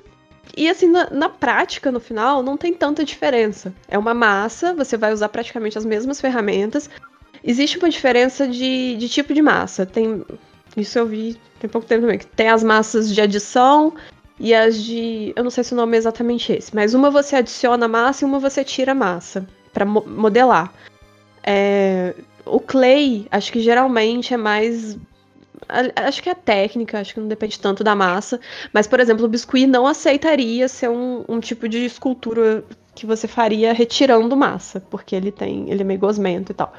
E assim, na, na, prática, no final, não tem tanta diferença. É uma massa, você vai usar praticamente as mesmas ferramentas. Existe uma diferença de, de tipo de massa. Tem isso eu vi tem pouco tempo também. Que tem as massas de adição e as de. Eu não sei se o nome é exatamente esse, mas uma você adiciona massa e uma você tira massa para mo modelar. É, o clay, acho que geralmente é mais. Acho que é técnica, acho que não depende tanto da massa. Mas, por exemplo, o biscuit não aceitaria ser um, um tipo de escultura que você faria retirando massa, porque ele tem. ele é meio gosmento e tal.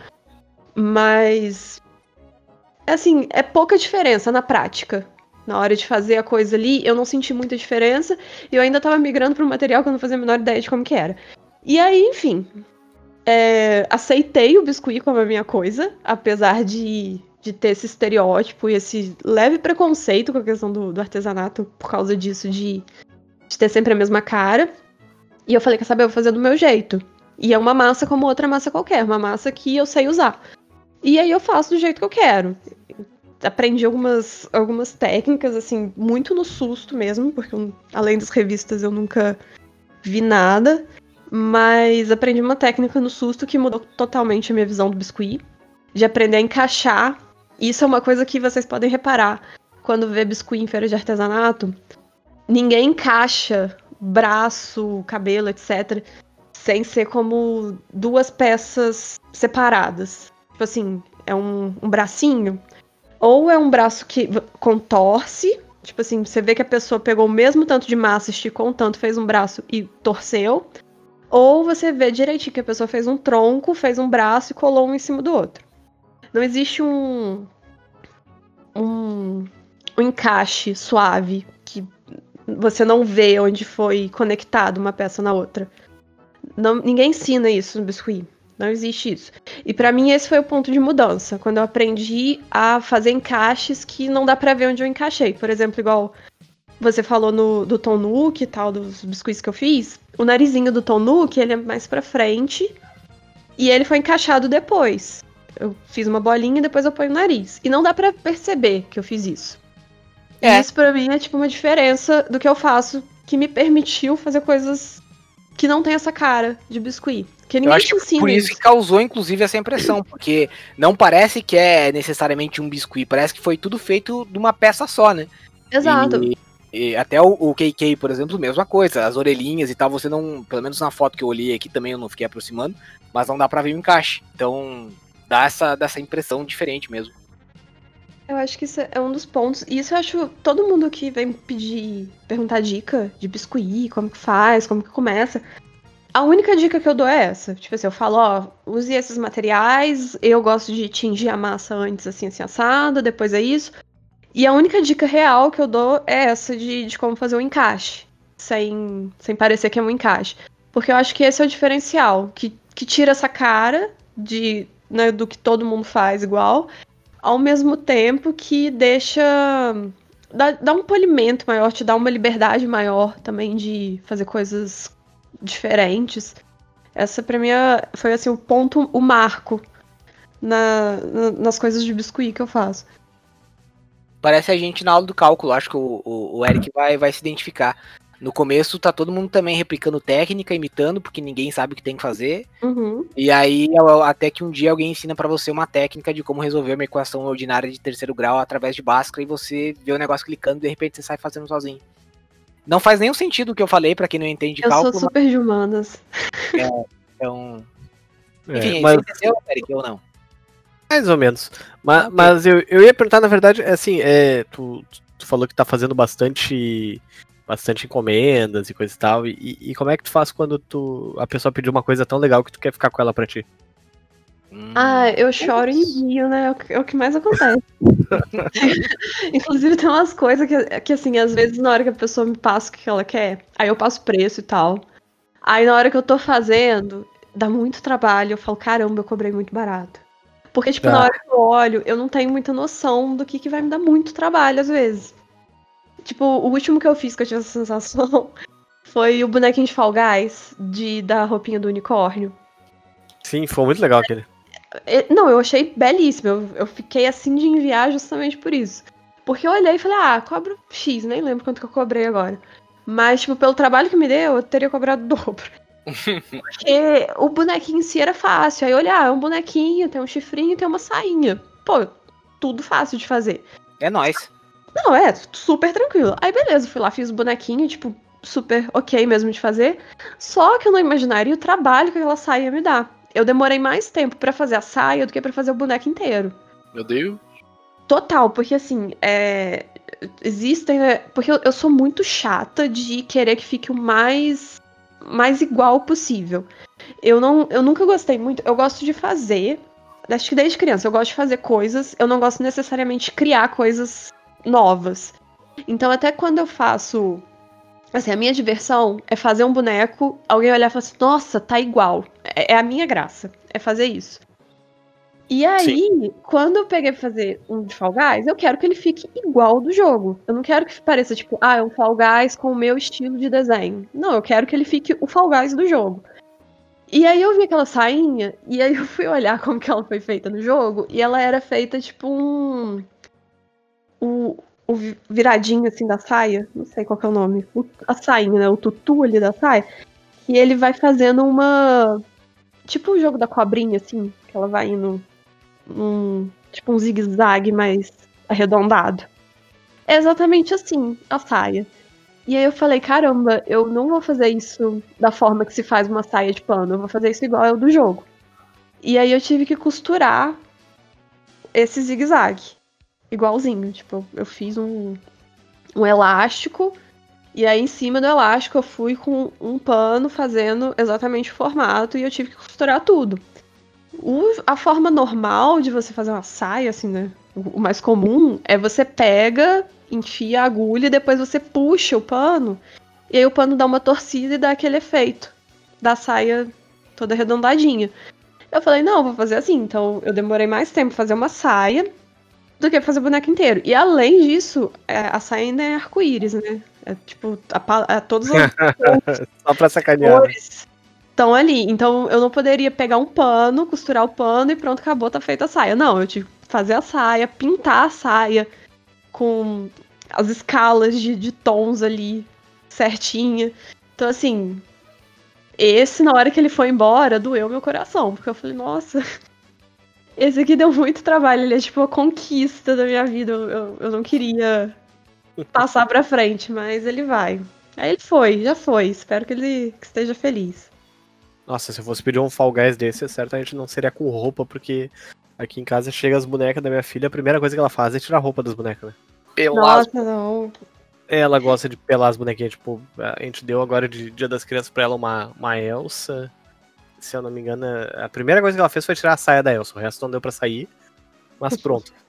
Mas assim, é pouca diferença na prática. Na hora de fazer a coisa ali, eu não senti muita diferença. E eu ainda tava migrando para um material que eu não fazia a menor ideia de como que era. E aí, enfim. É, aceitei o biscuit como a minha coisa, apesar de, de ter esse estereótipo e esse leve preconceito com a questão do, do artesanato por causa disso, de, de ter sempre a mesma cara. E eu falei, quer saber, eu vou fazer do meu jeito. E é uma massa como outra massa qualquer, uma massa que eu sei usar. E aí eu faço do jeito que eu quero aprendi algumas, algumas técnicas, assim, muito no susto mesmo, porque eu, além das revistas eu nunca vi nada. Mas aprendi uma técnica no susto que mudou totalmente a minha visão do biscuit. De aprender a encaixar. Isso é uma coisa que vocês podem reparar quando vê biscuit em feira de artesanato. Ninguém encaixa braço, cabelo, etc. Sem ser como duas peças separadas. Tipo assim, é um, um bracinho ou é um braço que contorce, tipo assim, você vê que a pessoa pegou o mesmo tanto de massa, esticou um tanto, fez um braço e torceu. Ou você vê direitinho que a pessoa fez um tronco, fez um braço e colou um em cima do outro. Não existe um. um, um encaixe suave que você não vê onde foi conectado uma peça na outra. Não, ninguém ensina isso no biscuit. Não existe isso. E para mim esse foi o ponto de mudança, quando eu aprendi a fazer encaixes que não dá para ver onde eu encaixei. Por exemplo, igual você falou no, do Tom Nook e tal, dos biscoitos que eu fiz, o narizinho do Tom Nook, ele é mais pra frente e ele foi encaixado depois. Eu fiz uma bolinha e depois eu ponho o nariz. E não dá pra perceber que eu fiz isso. É. E isso pra mim é tipo uma diferença do que eu faço que me permitiu fazer coisas que não tem essa cara de biscuit. Que Eu ninguém acho te que por isso que causou, inclusive, essa impressão, porque não parece que é necessariamente um biscuit, parece que foi tudo feito de uma peça só, né? Exato. E, e até o, o KK, por exemplo, mesma coisa, as orelhinhas e tal, você não, pelo menos na foto que eu olhei aqui também eu não fiquei aproximando, mas não dá pra ver o encaixe. Então, dá essa, dá essa impressão diferente mesmo. Eu acho que isso é um dos pontos. E isso eu acho todo mundo que vem pedir, perguntar dica de biscuit, como que faz, como que começa. A única dica que eu dou é essa. Tipo assim, eu falo, ó, use esses materiais, eu gosto de tingir a massa antes, assim, assim, assado, depois é isso. E a única dica real que eu dou é essa de, de como fazer o encaixe. Sem, sem parecer que é um encaixe. Porque eu acho que esse é o diferencial. Que, que tira essa cara de, né, do que todo mundo faz igual ao mesmo tempo que deixa. Dá, dá um polimento maior, te dá uma liberdade maior também de fazer coisas diferentes. Essa pra mim é- foi assim o ponto, o marco na, na- nas coisas de biscuit que eu faço. Parece a gente na aula do cálculo, acho que o, o, o Eric vai, vai se identificar. No começo tá todo mundo também replicando técnica, imitando, porque ninguém sabe o que tem que fazer. Uhum. E aí, até que um dia alguém ensina pra você uma técnica de como resolver uma equação ordinária de terceiro grau através de Bhaskara e você vê o negócio clicando e de repente você sai fazendo sozinho. Não faz nenhum sentido o que eu falei pra quem não entende de Eu sou cálculo. super de humanas. Então, É, enfim, mas, você entendeu, Eric, ou não? mais ou menos. Ma- Ok. Mas, eu, eu ia perguntar, na verdade, assim, é, tu, tu falou que tá fazendo bastante bastante encomendas e coisa e tal. E, e como é que tu faz quando tu, a pessoa pediu uma coisa tão legal que tu quer ficar com ela pra ti? Hum, Ah, eu choro em rio, né? É o que, é mais acontece. Inclusive, tem umas coisas que, que, assim, às vezes na hora que a pessoa me passa o que ela quer, aí eu passo preço e tal. Aí na hora que eu tô fazendo, dá muito trabalho. Eu falo, caramba, eu cobrei muito barato. Porque, tipo, na Ah. hora que eu olho, eu não tenho muita noção do que, que vai me dar muito trabalho, às vezes. Tipo, o último que eu fiz que eu tive essa sensação foi o bonequinho de Fall Guys, de, da roupinha do unicórnio. Sim, foi muito legal aquele. É, Não, eu achei belíssimo. Eu, eu fiquei assim de enviar justamente por isso. Porque eu olhei e falei, ah, cobro X, nem lembro quanto que eu cobrei agora. Mas, tipo, pelo trabalho que me deu, eu teria cobrado o dobro. Porque o bonequinho em si era fácil. Aí eu olhei, ah, é um bonequinho, tem um chifrinho, tem uma sainha. Pô, tudo fácil de fazer. É nóis. Não, é, super tranquilo. Aí beleza, fui lá, fiz o bonequinho, tipo, super ok mesmo de fazer. Só que eu não imaginaria o trabalho que aquela saia ia me dar. Eu demorei mais tempo pra fazer a saia do que pra fazer o boneco inteiro. Meu Deus. Total, porque assim, é, existem, né? Porque eu, eu sou muito chata de querer que fique o mais, mais igual possível. Eu não, eu nunca gostei muito. Eu gosto de fazer. Acho que desde criança eu gosto de fazer coisas. Eu não gosto necessariamente de criar coisas novas. Então até quando eu faço Assim, a minha diversão é fazer um boneco, alguém olhar e falar assim, nossa, tá igual. É, é a minha graça, é fazer isso. E aí, quando eu peguei pra fazer um de Fall Guys, eu quero que ele fique igual do jogo. Eu não quero que pareça, tipo, ah, é um Fall Guys com o meu estilo de desenho. Não, eu quero que ele fique o Fall Guys do jogo. E aí eu vi aquela sainha, e aí eu fui olhar como que ela foi feita no jogo, e ela era feita tipo um. O, o vi- viradinho assim da saia, não sei qual é o nome, o- a sainha, né? O tutu ali da saia. E ele vai fazendo uma. Tipo o jogo da cobrinha, assim, que ela vai indo. Tipo um zigue-zague mais arredondado. É exatamente assim a saia. E aí eu falei, caramba, eu não vou fazer isso da forma que se faz uma saia de pano, eu vou fazer isso igual ao do jogo. E aí eu tive que costurar esse zigue-zague. Igualzinho. Tipo, eu fiz um, um elástico. E aí, em cima do elástico, eu fui com um pano fazendo exatamente o formato e eu tive que costurar tudo. O- a forma normal de você fazer uma saia, assim, né? O, mais comum é você pega, enfia a agulha e depois você puxa o pano. E aí o pano dá uma torcida e dá aquele efeito da saia toda arredondadinha. Eu falei, não, vou fazer assim. Então eu demorei mais tempo fazer uma saia. Do que fazer boneco inteiro. E além disso, é, a saia ainda é arco-íris, né? É tipo, a, a, todos os Só pra sacanear. né? cores estão ali. Então eu não poderia pegar um pano, costurar o pano e pronto, acabou, tá feita a saia. Não, eu tive que fazer a saia, pintar a saia com as escalas de, de tons ali certinha. Então, assim, esse, na hora que ele foi embora, doeu meu coração. Porque eu falei, nossa, esse aqui deu muito trabalho. Ele é tipo a conquista da minha vida. Eu, eu, eu não queria passar pra frente, mas ele vai. Aí ele foi, já foi. Espero que ele que esteja feliz. Nossa, se eu fosse pedir um Fall Guys desse, certamente não seria com roupa, porque aqui em casa chega as bonecas da minha filha, a primeira coisa que ela faz é tirar a roupa das bonecas, né? Pelado. Nossa, não. Ela gosta de pelar as bonequinhas, tipo, a gente deu agora de Dia das Crianças pra ela uma, uma Elsa. Se eu não me engano, a primeira coisa que ela fez foi tirar a saia da Elsa, o resto não deu pra sair, mas pronto.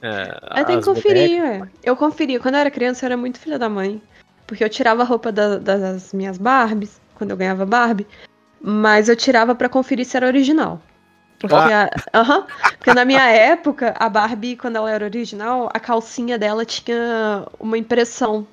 É, Eu tenho que conferir, bonecas-. Eu conferi. Quando eu era criança, eu era muito filha da mãe. Porque eu tirava a roupa da- das minhas Barbies, quando eu ganhava Barbie. Mas eu tirava pra conferir se era original. Porque, a- aham, porque na minha época, a Barbie, quando ela era original, a calcinha dela tinha uma impressão.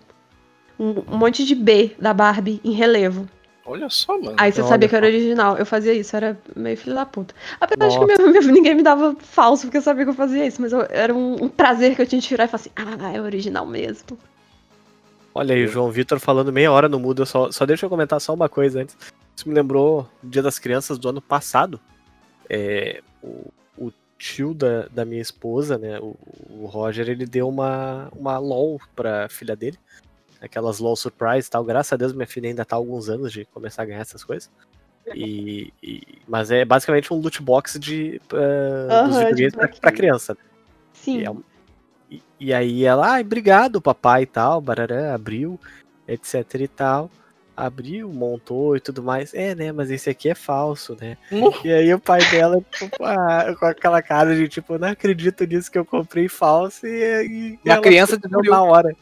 Um, um monte de B da Barbie em relevo. Olha só, mano. Aí você sabia que era original. Eu fazia isso, era meio filho da puta. Apesar de que meu- meu- ninguém me dava falso porque eu sabia que eu fazia isso, mas eu- era um, um prazer que eu tinha de tirar e falar assim, ah, é original mesmo. Olha aí, o João Vitor falando meia hora no mudo. Só, só deixa eu comentar só uma coisa antes. Isso me lembrou o Dia das Crianças do ano passado. É, o, o tio da, da minha esposa, né, o, o Roger, ele deu uma, uma LOL pra filha dele. Aquelas LOL Surprise e tal. Graças a Deus minha filha ainda tá há alguns anos de começar a ganhar essas coisas. E, e- mas é basicamente um loot box de, uh, videogames pra, pra criança. Sim. E, é um- e- e aí ela, ai, obrigado, papai e tal, barará, abriu, etc e tal. Abriu, montou e tudo mais. É, né, mas esse aqui é falso, né? Uh. E aí o pai dela, tipo, ah, com aquela cara de tipo, não acredito nisso que eu comprei falso e, E a criança descobriu. na hora.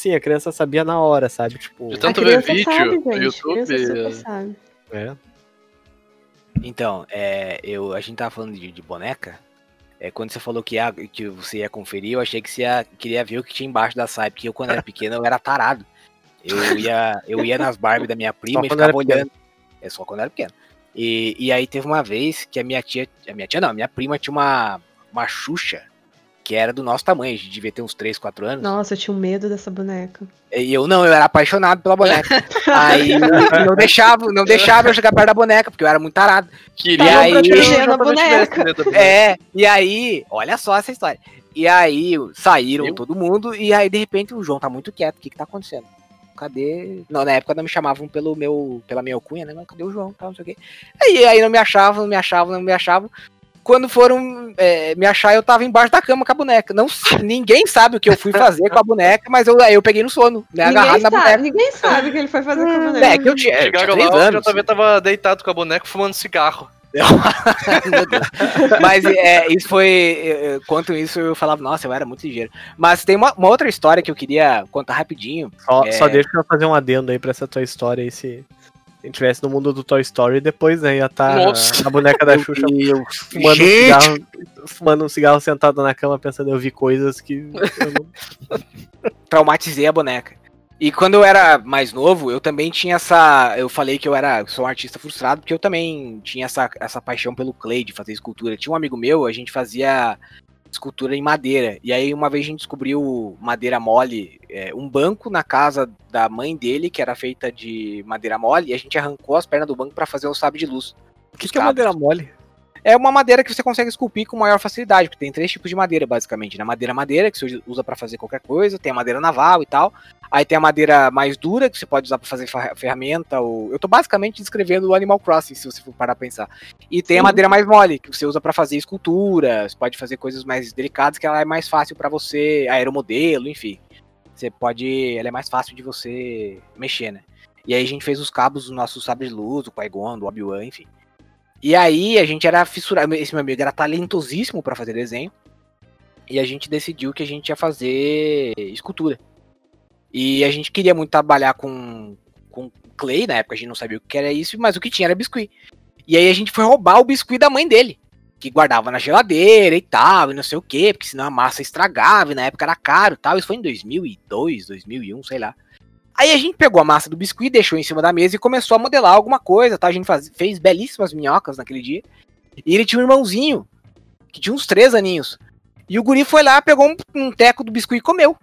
Sim, a criança sabia na hora, sabe? Tipo, De A tanto ver vídeo sabe, no. YouTube. Sabe. é. Então, é, eu, a gente tava falando de, de boneca. É, quando você falou que, ia, que você ia conferir, eu achei que você ia, queria ver o que tinha embaixo da saia, porque eu, quando era pequeno, eu era tarado. Eu ia, eu ia nas Barbie da minha prima Só e ficava olhando. É só quando era pequeno. E, e aí teve uma vez que a minha tia. A minha tia não, a minha prima tinha uma, uma Xuxa que era do nosso tamanho, a gente devia ter uns 3, 4 anos. Nossa, eu tinha um medo dessa boneca. E eu não, eu era apaixonado pela boneca. Aí não deixava, não deixava eu chegar perto da boneca, porque eu era muito tarado. Queria E aí- que Protegendo a boneca. É, e aí, olha só essa história. E aí saíram Eu? todo mundo, e aí de repente o João tá muito quieto. O que que tá acontecendo? Cadê? Não, na época não me chamavam pelo meu, pela minha alcunha, né? Não, cadê o João? Tal, não sei o quê. Aí, aí não me achavam, não me achavam, não me achavam. Quando foram é, me achar, eu tava embaixo da cama com a boneca. Não, ninguém sabe o que eu fui fazer com a boneca, mas eu, aí eu peguei no sono, né? Agarrado Ninguém na sabe, boneca. ninguém sabe o que ele foi fazer com a boneca. É, que eu tinha, eu tinha três lá, anos. JV tava deitado com a boneca fumando cigarro. Mas é, isso foi. é, Quanto isso, eu falava, nossa, eu era muito ligeiro. Mas tem uma, uma outra história que eu queria contar rapidinho. Só, É. só deixa eu fazer um adendo aí pra essa tua história aí, se a gente tivesse no mundo do Toy Story, depois né, ia estar Nossa. a boneca da Xuxa fumando um, cigarro, fumando um cigarro sentado na cama, pensando, eu vi coisas que não Traumatizei a boneca. E quando eu era mais novo, eu também tinha essa. Eu falei que eu era sou um artista frustrado, porque eu também tinha essa, essa paixão pelo clay, de fazer escultura. Tinha um amigo meu, a gente fazia escultura em madeira. E aí uma vez a gente descobriu madeira mole, é, um banco na casa da mãe dele, que era feita de madeira mole, e a gente arrancou as pernas do banco pra fazer o sabre de luz. O que, que é madeira mole? É uma madeira que você consegue esculpir com maior facilidade, porque tem três tipos de madeira, basicamente. Na madeira madeira, que você usa pra fazer qualquer coisa, tem a madeira naval e tal. Aí tem a madeira mais dura, que você pode usar pra fazer fer- ferramenta. Ou... Eu tô basicamente descrevendo o Animal Crossing, se você for parar pra pensar. E tem a Sim. madeira mais mole, que você usa pra fazer escultura, você pode fazer coisas mais delicadas, que ela é mais fácil pra você, aeromodelo, enfim. Você pode. Ela é mais fácil de você mexer, né? E aí a gente fez os cabos do nosso sabre de luz, do Qui-Gon, do Obi-Wan, enfim. E aí a gente era fissurado, esse meu amigo era talentosíssimo pra fazer desenho. E a gente decidiu que a gente ia fazer escultura. E a gente queria muito trabalhar com, com clay, na época a gente não sabia o que era isso, mas o que tinha era biscuit. E aí a gente foi roubar o biscuit da mãe dele. que guardava na geladeira e tal, e não sei o quê, porque senão a massa estragava, e na época era caro e tal. Isso foi em 2002, 2001, sei lá. Aí a gente pegou a massa do biscuit, deixou em cima da mesa e começou a modelar alguma coisa, tá? A gente faz, fez belíssimas minhocas naquele dia. E ele tinha um irmãozinho, que tinha uns três aninhos. E o guri foi lá, pegou um, um teco do biscuit e comeu.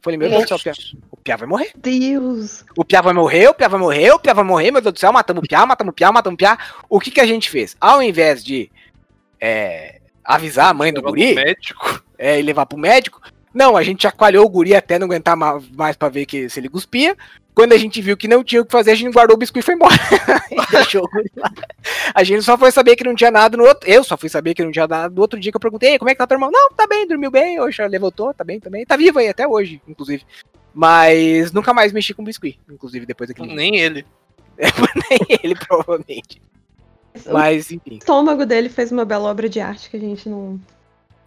Falei, meu Deus do céu, o Pia, o Pia vai morrer. Deus. O Pia vai morrer, o Pia vai morrer, o Pia vai morrer, meu Deus do céu, matamos o Pia, matamos o Pia, matamos o Pia. O que que a gente fez? Ao invés de é, avisar a mãe do Levar pro guri, médico. é, e levar pro médico. Não, a gente chacoalhou o guri até não aguentar ma- mais pra ver que, se ele cuspia. Quando a gente viu que não tinha o que fazer, a gente guardou o biscoito e foi embora. e deixou o guri lá. A gente só foi saber que não tinha nada no outro. Eu só fui saber que não tinha nada no outro dia que eu perguntei, "Ei, como é que tá teu irmão? Não, tá bem, dormiu bem, hoje levantou, tá bem também. Tá vivo aí até hoje, inclusive. Mas nunca mais mexi com biscoito, inclusive depois daquele dia. Nem ele. Nem ele, provavelmente. Mas, enfim. O estômago dele fez uma bela obra de arte que a gente não.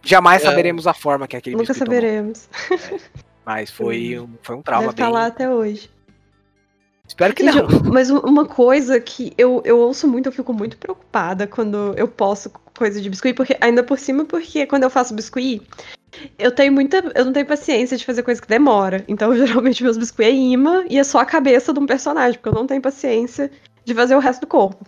Jamais É. saberemos a forma que aquele nunca tomou. saberemos. Mas foi um, foi um trauma Deve estar bem. lá até hoje. Espero que Gente, não. Mas uma coisa que eu, eu ouço muito, eu fico muito preocupada quando eu posto coisa de biscuit, porque ainda por cima, porque quando eu faço biscuit, eu tenho muita. Eu não tenho paciência de fazer coisa que demora. Então, geralmente, meus biscuit é imã e é só a cabeça de um personagem, porque eu não tenho paciência de fazer o resto do corpo.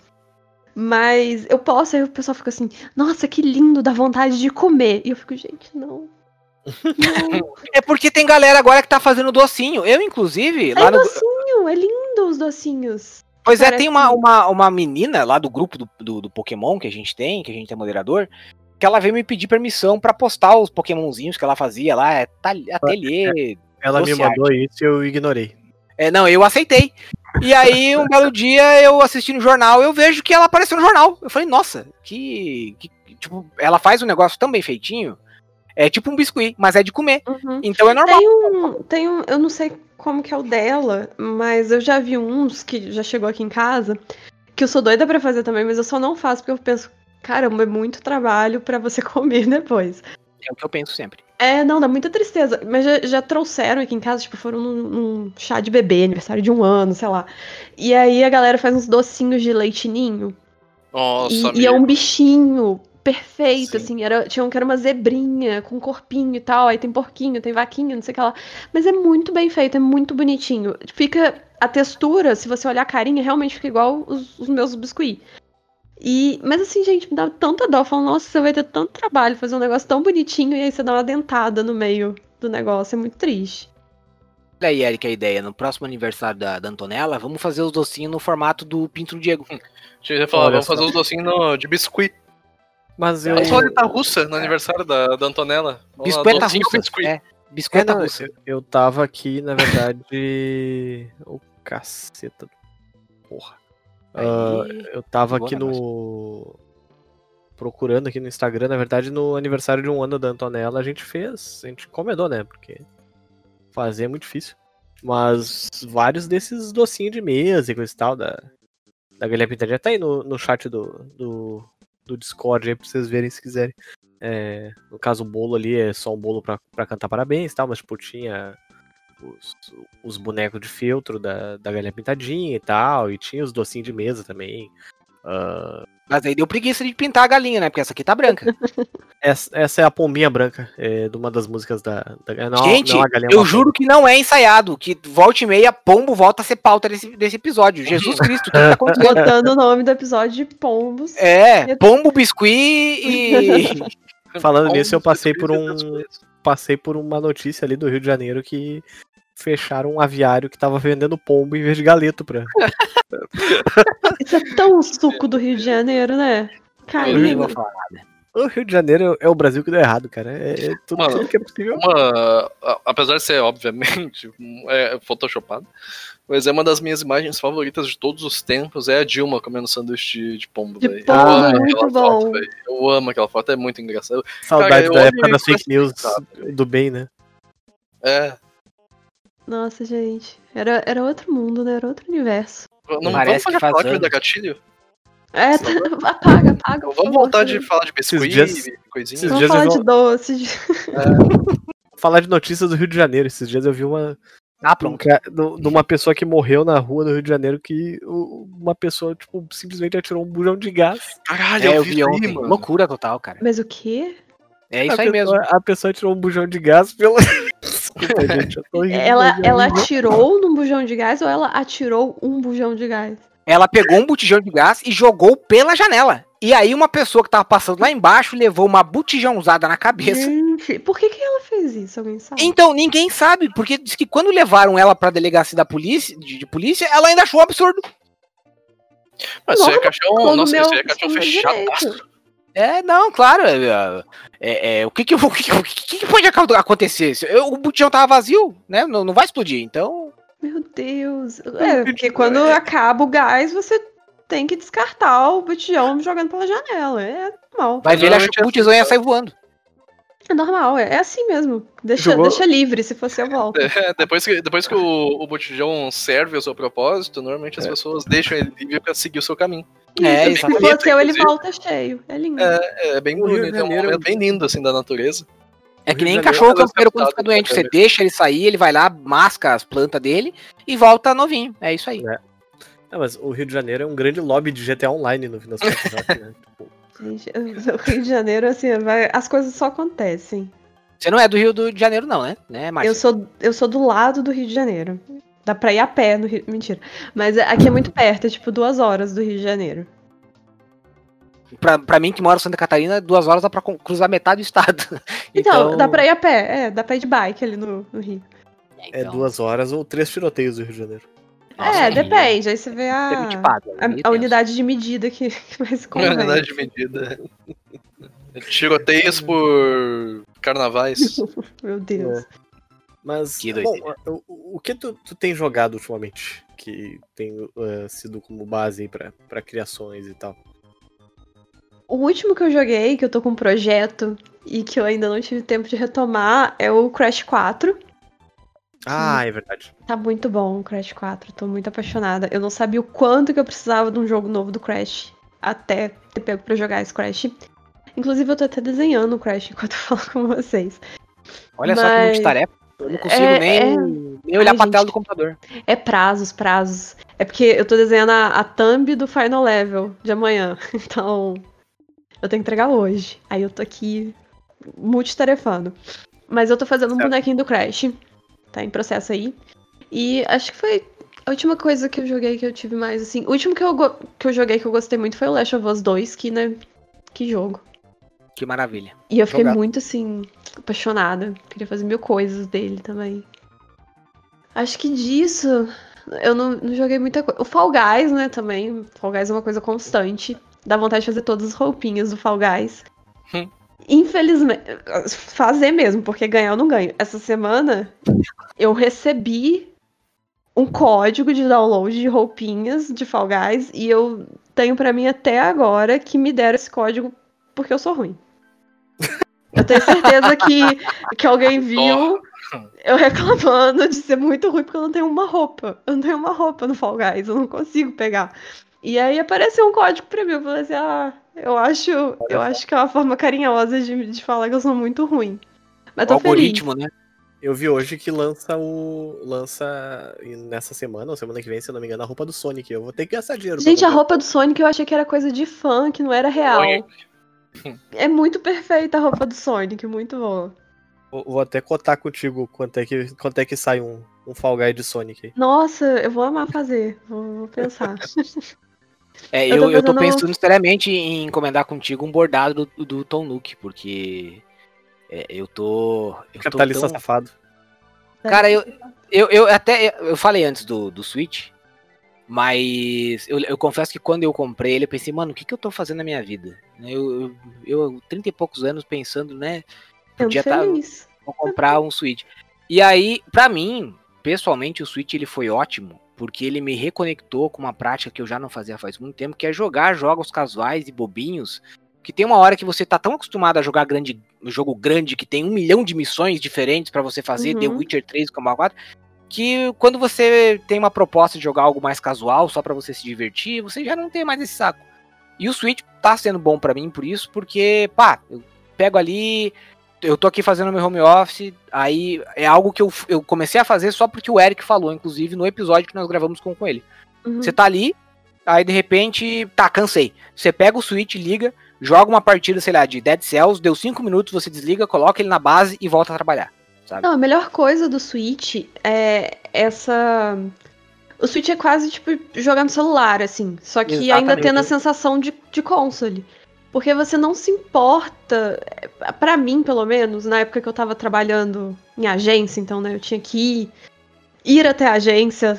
Mas eu posso, aí o pessoal fica assim, nossa, que lindo, dá vontade de comer. E eu fico, gente, não. Não. É porque tem galera agora que tá fazendo docinho. Eu, inclusive, lá É no. docinho, é lindo os docinhos. Pois é, parece tem uma, uma, uma menina lá do grupo do, do, do Pokémon que a gente tem, que a gente é moderador, que ela veio me pedir permissão pra postar os Pokémonzinhos que ela fazia lá, é tal- ateliê. Ela me mandou isso e eu ignorei. É, não, eu aceitei. E aí, um belo dia, eu assisti no jornal, eu vejo que ela apareceu no jornal. Eu falei, nossa, que. que- tipo, ela faz um negócio tão bem feitinho. É tipo um biscuit, mas é de comer. Uhum. Então é normal. Tem um, tem um, eu não sei como que é o dela, mas eu já vi uns que já chegou aqui em casa, que eu sou doida pra fazer também, mas eu só não faço porque eu penso, caramba, é muito trabalho pra você comer depois. É o que eu penso sempre. É, não, dá muita tristeza. Mas já, já trouxeram aqui em casa, tipo, foram num, num chá de bebê, aniversário de um ano, sei lá. E aí a galera faz uns docinhos de leite ninho. Nossa, E, e é um bichinho perfeito, Sim. assim. Era, tinha um que era uma zebrinha com corpinho e tal. Aí tem porquinho, tem vaquinha, não sei o que lá. Mas é muito bem feito, é muito bonitinho. Fica. A textura, se você olhar a carinha, realmente fica igual os, os meus biscuit. E, mas assim, gente, me dá tanta dó. Falando, nossa, você vai ter tanto trabalho fazer um negócio tão bonitinho e aí você dá uma dentada no meio do negócio. É muito triste. Olha aí, Eric, a ideia. No próximo aniversário da, da Antonella, vamos fazer os docinhos no formato do Pinto do Diego. Tinha que falar, Olha vamos só. fazer os docinhos no- de biscuit. Mas eu. Vamos falar de russa no aniversário da, da Antonella. Biscoita russa. biscuit. É, É, não, russa. eu, eu tava aqui, na verdade. Ô, caceta. Porra. Ah, eu tava aqui no. Procurando aqui no Instagram, na verdade, no aniversário de um ano da Antonella, a gente fez. A gente encomendou, né? Porque fazer é muito difícil. Mas vários desses docinhos de mesa e coisa e tal, da, da Galinha Pintadinha, tá aí no, no chat do, do, do Discord aí pra vocês verem se quiserem. É, no caso, o bolo ali é só um bolo pra, pra cantar parabéns e tal, mas tipo, tinha os, os bonecos de feltro da, da galinha pintadinha e tal, e tinha os docinhos de mesa também. Ah, Mas aí deu preguiça de pintar a galinha, né? Porque essa aqui tá branca. essa, essa é a pombinha branca, é, de uma das músicas da. da não, Gente, não, é eu juro que não é ensaiado. Que volta e meia, pombo volta a ser pauta desse, desse episódio. Jesus Cristo, o que tá acontecendo? Botando o nome do episódio de Pombos. É, pombo, biscuit e. Falando nisso, eu passei por um- passei por uma notícia ali do Rio de Janeiro que fecharam um aviário que tava vendendo pombo em vez de galeto pra. Isso é tão suco do Rio de Janeiro, né? Caramba. falar. O Rio de Janeiro é o Brasil que deu errado, cara. É, é tudo, Mano, tudo que é possível. Uma, apesar de ser, obviamente, é photoshopado, mas é uma das minhas imagens favoritas de todos os tempos, é a Dilma comendo sanduíche de, de pombo, De velho. pombo, Eu amo muito aquela bom. foto. Eu amo aquela foto, é muito engraçado. Saudade eu da época das fake news do bem, né? É. Nossa, gente. Era, era outro mundo, né? Era outro universo. Não Parece vamos que faz falar que anos. dar gatilho? É, tá, apaga, apaga. Vamos favor, voltar de falar de biscuit dias- e coisinha. Vamos falar de vou- doce. de- Falar de notícias do Rio de Janeiro. Esses dias eu vi uma, Ah, pronto. de uma pessoa que morreu na rua do Rio de Janeiro que uma pessoa, tipo, simplesmente atirou um bujão de gás. Caralho, É, eu vi ontem. mano. Loucura total, cara. Mas o quê? É isso a aí pessoa, mesmo. A pessoa atirou um bujão de gás pela. Desculpa, gente, eu tô rindo. Ela, ela atirou num bujão de gás ou ela atirou um bujão de gás? Ela pegou um botijão de gás e jogou pela janela. E aí uma pessoa que tava passando lá embaixo levou uma botijãozada na cabeça. Gente, por que, que ela fez isso? Alguém sabe? Então, ninguém sabe, porque diz que quando levaram ela pra delegacia da polícia, de, de polícia, ela ainda achou um absurdo. Mas isso aí é Nossa, caixão, é caixão direito. É, não, claro. É, é, é, o que que, o que, que- o que que pode acontecer? Eu- O botijão tava vazio, né? Não, não vai explodir. Então, Meu Deus. É, porque quando acaba o gás, você tem que descartar o botijão jogando pela janela. É normal. vai ver, ele achou que o botijão ia sair voando. É normal, é, é assim mesmo. Deixa, Jogou- deixa livre, se fosse eu volto. É, depois que, depois que o, o botijão serve ao seu propósito, normalmente as pessoas deixam ele livre pra seguir o seu caminho. É, Isso, se ele volta cheio. É lindo. É bem O Rio de bonito, é um Janeiro- momento bem lindo, assim, da natureza. É que nem cachorro é campeiro quando fica doente. Você deixa ele sair, ele vai lá, masca as plantas dele e volta novinho. É isso aí. Não, mas o Rio de Janeiro é um grande lobby de GTA Online no fim das contas. né? Tipo, Gente, o Rio de Janeiro, assim, vai- as coisas só acontecem. Você não é do Rio de Janeiro, não, né? né? Eu sou, eu sou do lado do Rio de Janeiro. Dá pra ir a pé no Rio. Mentira. Mas aqui é muito perto, é tipo duas horas do Rio de Janeiro. Pra, pra mim, que mora em Santa Catarina, duas horas dá pra cruzar metade do estado. Então, dá pra ir a pé, é, dá pra ir de bike ali no, no Rio. é Então, duas horas ou três tiroteios do Rio de Janeiro. nossa, é, aí depende. Aí você vê é a, muito pago, é a, a unidade de medida que, que mais Com a convém. unidade de medida. Tiroteios por carnavais. Meu Deus. Mas, Que bom, o, o que tu, tu tem jogado ultimamente? Que tem eh, sido como base aí pra, pra criações e tal. O último que eu joguei, que eu tô com um projeto e que eu ainda não tive tempo de retomar, é o Crash 4. Ah, é verdade. Tá muito bom o Crash 4, tô muito apaixonada. Eu não sabia o quanto que eu precisava de um jogo novo do Crash até ter pego pra jogar esse Crash. Inclusive, eu tô até desenhando o Crash enquanto eu falo com vocês. Olha só que Mas- multitarefa. Eu não consigo É- nem, é- nem olhar Ai, pra tela do computador. É prazos, prazos. É porque eu tô desenhando a, a thumb do Final Level de amanhã. Então, eu tenho que entregar hoje. Aí eu tô aqui multitarefando. Mas eu tô fazendo um Certo. bonequinho do Crash. Tá em processo aí. E acho que foi a última coisa que eu joguei que eu tive mais, assim. O último que eu, que eu joguei que eu gostei muito foi o Last of Us 2, que, né? Que jogo. Que maravilha. E eu fiquei Jogado. muito, assim, apaixonada. Queria fazer mil coisas dele também. Acho que disso eu não, não joguei muita coisa. O Fall Guys, né, também. O Fall Guys é uma coisa constante. Dá vontade de fazer todas as roupinhas do Fall Guys. Hum. Infelizmente, fazer mesmo, porque ganhar eu não ganho. Essa semana eu recebi um código de download de roupinhas de Fall Guys e eu tenho pra mim até agora que me deram esse código porque eu sou ruim. Eu tenho certeza que, que alguém viu eu reclamando de ser muito ruim porque eu não tenho uma roupa. Eu não tenho uma roupa no Fall Guys, eu não consigo pegar. E aí apareceu um código pra mim. Eu falei assim, ah, eu acho, eu acho que é uma forma carinhosa de, de falar que eu sou muito ruim. Mas O tô feliz. algoritmo, né? Eu vi hoje que lança o. lança nessa semana, ou semana que vem, se eu não me engano, a roupa do Sonic. Eu vou ter que gastar dinheiro. Gente, a roupa do Sonic eu achei que era coisa de fã, que não era real. Sonic. É muito perfeita a roupa do Sonic, muito boa. Vou, até cotar contigo quanto é que, quanto é que sai um, um Fall Guy de Sonic. Nossa, eu vou amar fazer. Vou, vou pensar. É, Eu eu, tô eu tô pensando seriamente em encomendar contigo um bordado do, do Tom Nook, porque é, eu tô. Eu tô Capitalista tão- safado. Cara, eu, eu, eu até. Eu falei antes do, do Switch, mas eu, eu confesso que quando eu comprei ele, eu pensei, mano, o que, que eu tô fazendo na minha vida? Eu, eu, eu 30 e poucos anos pensando, né? Podia tá, vou comprar um Switch. E aí, pra mim, pessoalmente, o Switch ele foi ótimo, porque ele me reconectou com uma prática que eu já não fazia faz muito tempo, que é jogar jogos casuais e bobinhos. Que tem uma hora que você tá tão acostumado a jogar grande, jogo grande, que tem um milhão de missões diferentes pra você fazer, Uhum. The Witcher 3 e Combat 4, que quando você tem uma proposta de jogar algo mais casual, só pra você se divertir, você já não tem mais esse saco. E o Switch tá sendo bom pra mim por isso, porque, pá, eu pego ali, eu tô aqui fazendo meu home office, aí é algo que eu, eu comecei a fazer só porque o Eric falou, inclusive, no episódio que nós gravamos com, com ele. Uhum. Você tá ali, aí de repente, tá, cansei. Você pega o Switch, liga, joga uma partida, sei lá, de Dead Cells, deu 5 minutos, você desliga, coloca ele na base e volta a trabalhar. Sabe? Não, a melhor coisa do Switch é essa. O Switch é quase tipo jogar no celular, assim. Só que ainda Exatamente. tendo a sensação de, de console. Porque você não se importa. Pra mim, pelo menos, na época que eu tava trabalhando em agência, então, né, eu tinha que ir, ir até a agência,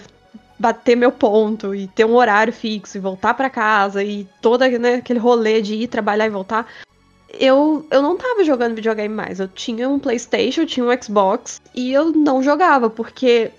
bater meu ponto e ter um horário fixo e voltar pra casa e todo né, aquele rolê de ir trabalhar e voltar eu, eu não tava jogando videogame mais. Eu tinha um PlayStation, eu tinha um Xbox e eu não jogava, porque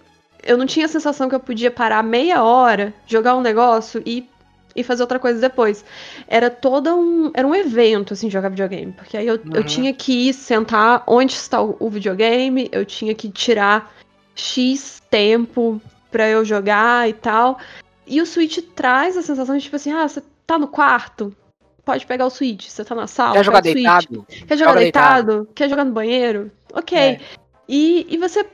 eu não tinha a sensação que eu podia parar meia hora, jogar um negócio e, e fazer outra coisa depois. Era todo um. Era um evento, assim, jogar videogame. Porque aí eu, eu Uhum. tinha que ir sentar onde está o, o videogame, eu tinha que tirar X tempo pra eu jogar e tal. E o Switch traz a sensação de tipo assim, ah, você tá no quarto? Pode pegar o Switch. Você tá na sala? Quer jogar deitado? Quer jogar Joga deitado? Quer jogar no banheiro? Ok. É. E, e você